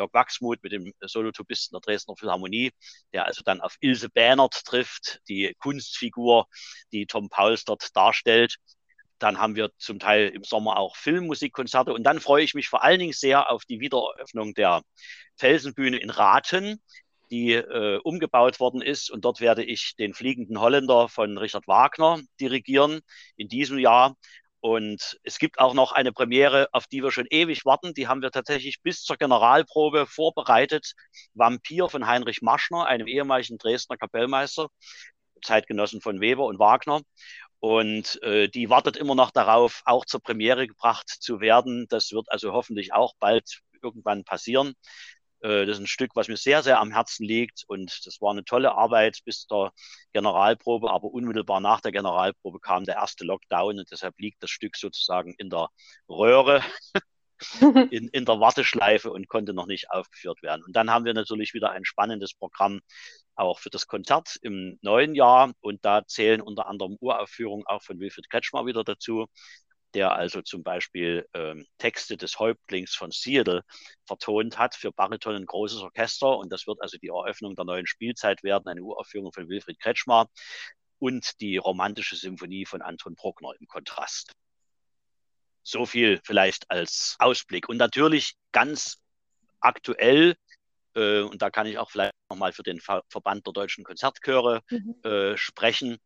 Jörg Wachsmuth, mit dem Solotubisten der Dresdner Philharmonie, der also dann auf Ilse Bähnert trifft, die Kunstfigur, die Tom Pauls dort darstellt. Dann haben wir zum Teil im Sommer auch Filmmusikkonzerte. Und dann freue ich mich vor allen Dingen sehr auf die Wiedereröffnung der Felsenbühne in Raten, die äh, umgebaut worden ist. Und dort werde ich den Fliegenden Holländer von Richard Wagner dirigieren in diesem Jahr. Und es gibt auch noch eine Premiere, auf die wir schon ewig warten. Die haben wir tatsächlich bis zur Generalprobe vorbereitet. Vampir von Heinrich Maschner, einem ehemaligen Dresdner Kapellmeister, Zeitgenossen von Weber und Wagner. Und äh, die wartet immer noch darauf, auch zur Premiere gebracht zu werden. Das wird also hoffentlich auch bald irgendwann passieren. Äh, das ist ein Stück, was mir sehr, sehr am Herzen liegt. Und das war eine tolle Arbeit bis zur Generalprobe. Aber unmittelbar nach der Generalprobe kam der erste Lockdown und deshalb liegt das Stück sozusagen in der Röhre, in, in der Warteschleife und konnte noch nicht aufgeführt werden. Und dann haben wir natürlich wieder ein spannendes Programm auch für das Konzert im neuen Jahr. Und da zählen unter anderem Uraufführungen auch von Wilfried Kretschmer wieder dazu der also zum Beispiel ähm, Texte des Häuptlings von Seattle vertont hat für Bariton ein großes Orchester. Und das wird also die Eröffnung der neuen Spielzeit werden, eine Uraufführung von Wilfried Kretschmar und die romantische Symphonie von Anton Bruckner im Kontrast. So viel vielleicht als Ausblick. Und natürlich ganz aktuell, äh, und da kann ich auch vielleicht nochmal für den Ver Verband der deutschen Konzertchöre mhm. äh, sprechen,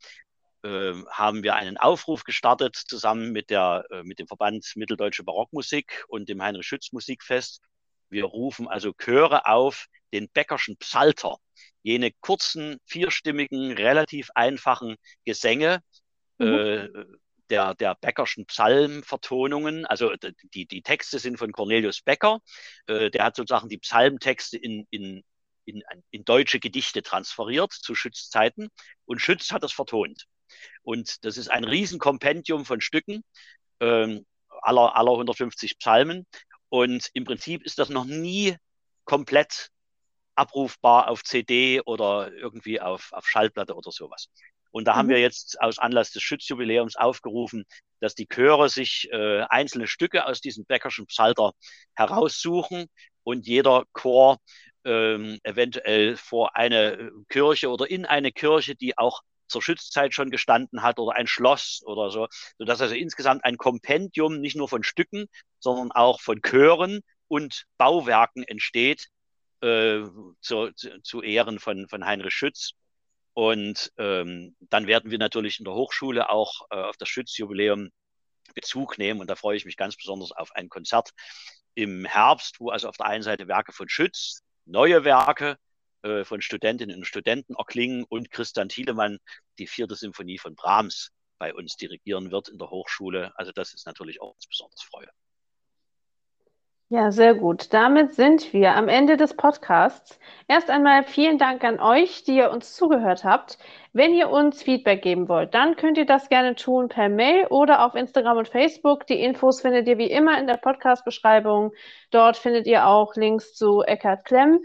haben wir einen Aufruf gestartet zusammen mit, der, äh, mit dem Verband Mitteldeutsche Barockmusik und dem Heinrich Schütz Musikfest. Wir rufen also Chöre auf, den Bäckerschen Psalter, jene kurzen, vierstimmigen, relativ einfachen Gesänge, mhm. äh, der, der Bäckerschen Psalmvertonungen. Also die, die Texte sind von Cornelius Becker. Äh, der hat sozusagen die Psalmtexte in, in, in, in deutsche Gedichte transferiert zu Schütz Zeiten und Schütz hat das vertont. Und das ist ein Riesenkompendium von Stücken, ähm, aller, aller 150 Psalmen. Und im Prinzip ist das noch nie komplett abrufbar auf CD oder irgendwie auf, auf Schallplatte oder sowas. Und da mhm. haben wir jetzt aus Anlass des Schützjubiläums aufgerufen, dass die Chöre sich äh, einzelne Stücke aus diesem Bäckerschen Psalter heraussuchen und jeder Chor ähm, eventuell vor eine Kirche oder in eine Kirche, die auch zur Schützzeit schon gestanden hat oder ein Schloss oder so, sodass also insgesamt ein Kompendium nicht nur von Stücken, sondern auch von Chören und Bauwerken entsteht äh, zu, zu, Ehren von, von Heinrich Schütz. Und ähm, dann werden wir natürlich in der Hochschule auch äh, auf das Schützjubiläum Bezug nehmen. Und da freue ich mich ganz besonders auf ein Konzert im Herbst, wo also auf der einen Seite Werke von Schütz, neue Werke äh, von Studentinnen und Studenten erklingen und Christian Thielemann die vierte Symphonie von Brahms bei uns dirigieren wird in der Hochschule. Also das ist natürlich auch ganz besonders Freude. Ja, sehr gut. Damit sind wir am Ende des Podcasts. Erst einmal vielen Dank an euch, die ihr uns zugehört habt. Wenn ihr uns Feedback geben wollt, dann könnt ihr das gerne tun per Mail oder auf Instagram und Facebook. Die Infos findet ihr wie immer in der Podcast-Beschreibung. Dort findet ihr auch Links zu Eckhard Klemm.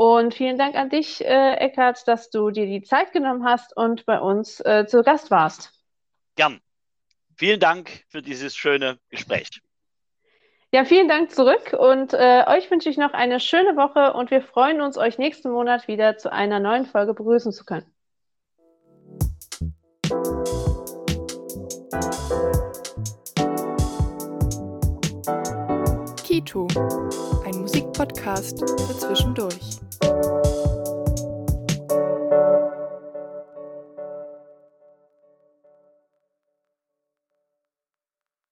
Und vielen Dank an dich, äh, Eckhard, dass du dir die Zeit genommen hast und bei uns äh, zu Gast warst. Gern. Vielen Dank für dieses schöne Gespräch. Ja, vielen Dank zurück und äh, euch wünsche ich noch eine schöne Woche und wir freuen uns, euch nächsten Monat wieder zu einer neuen Folge begrüßen zu können. Kito, Musikpodcast für zwischendurch.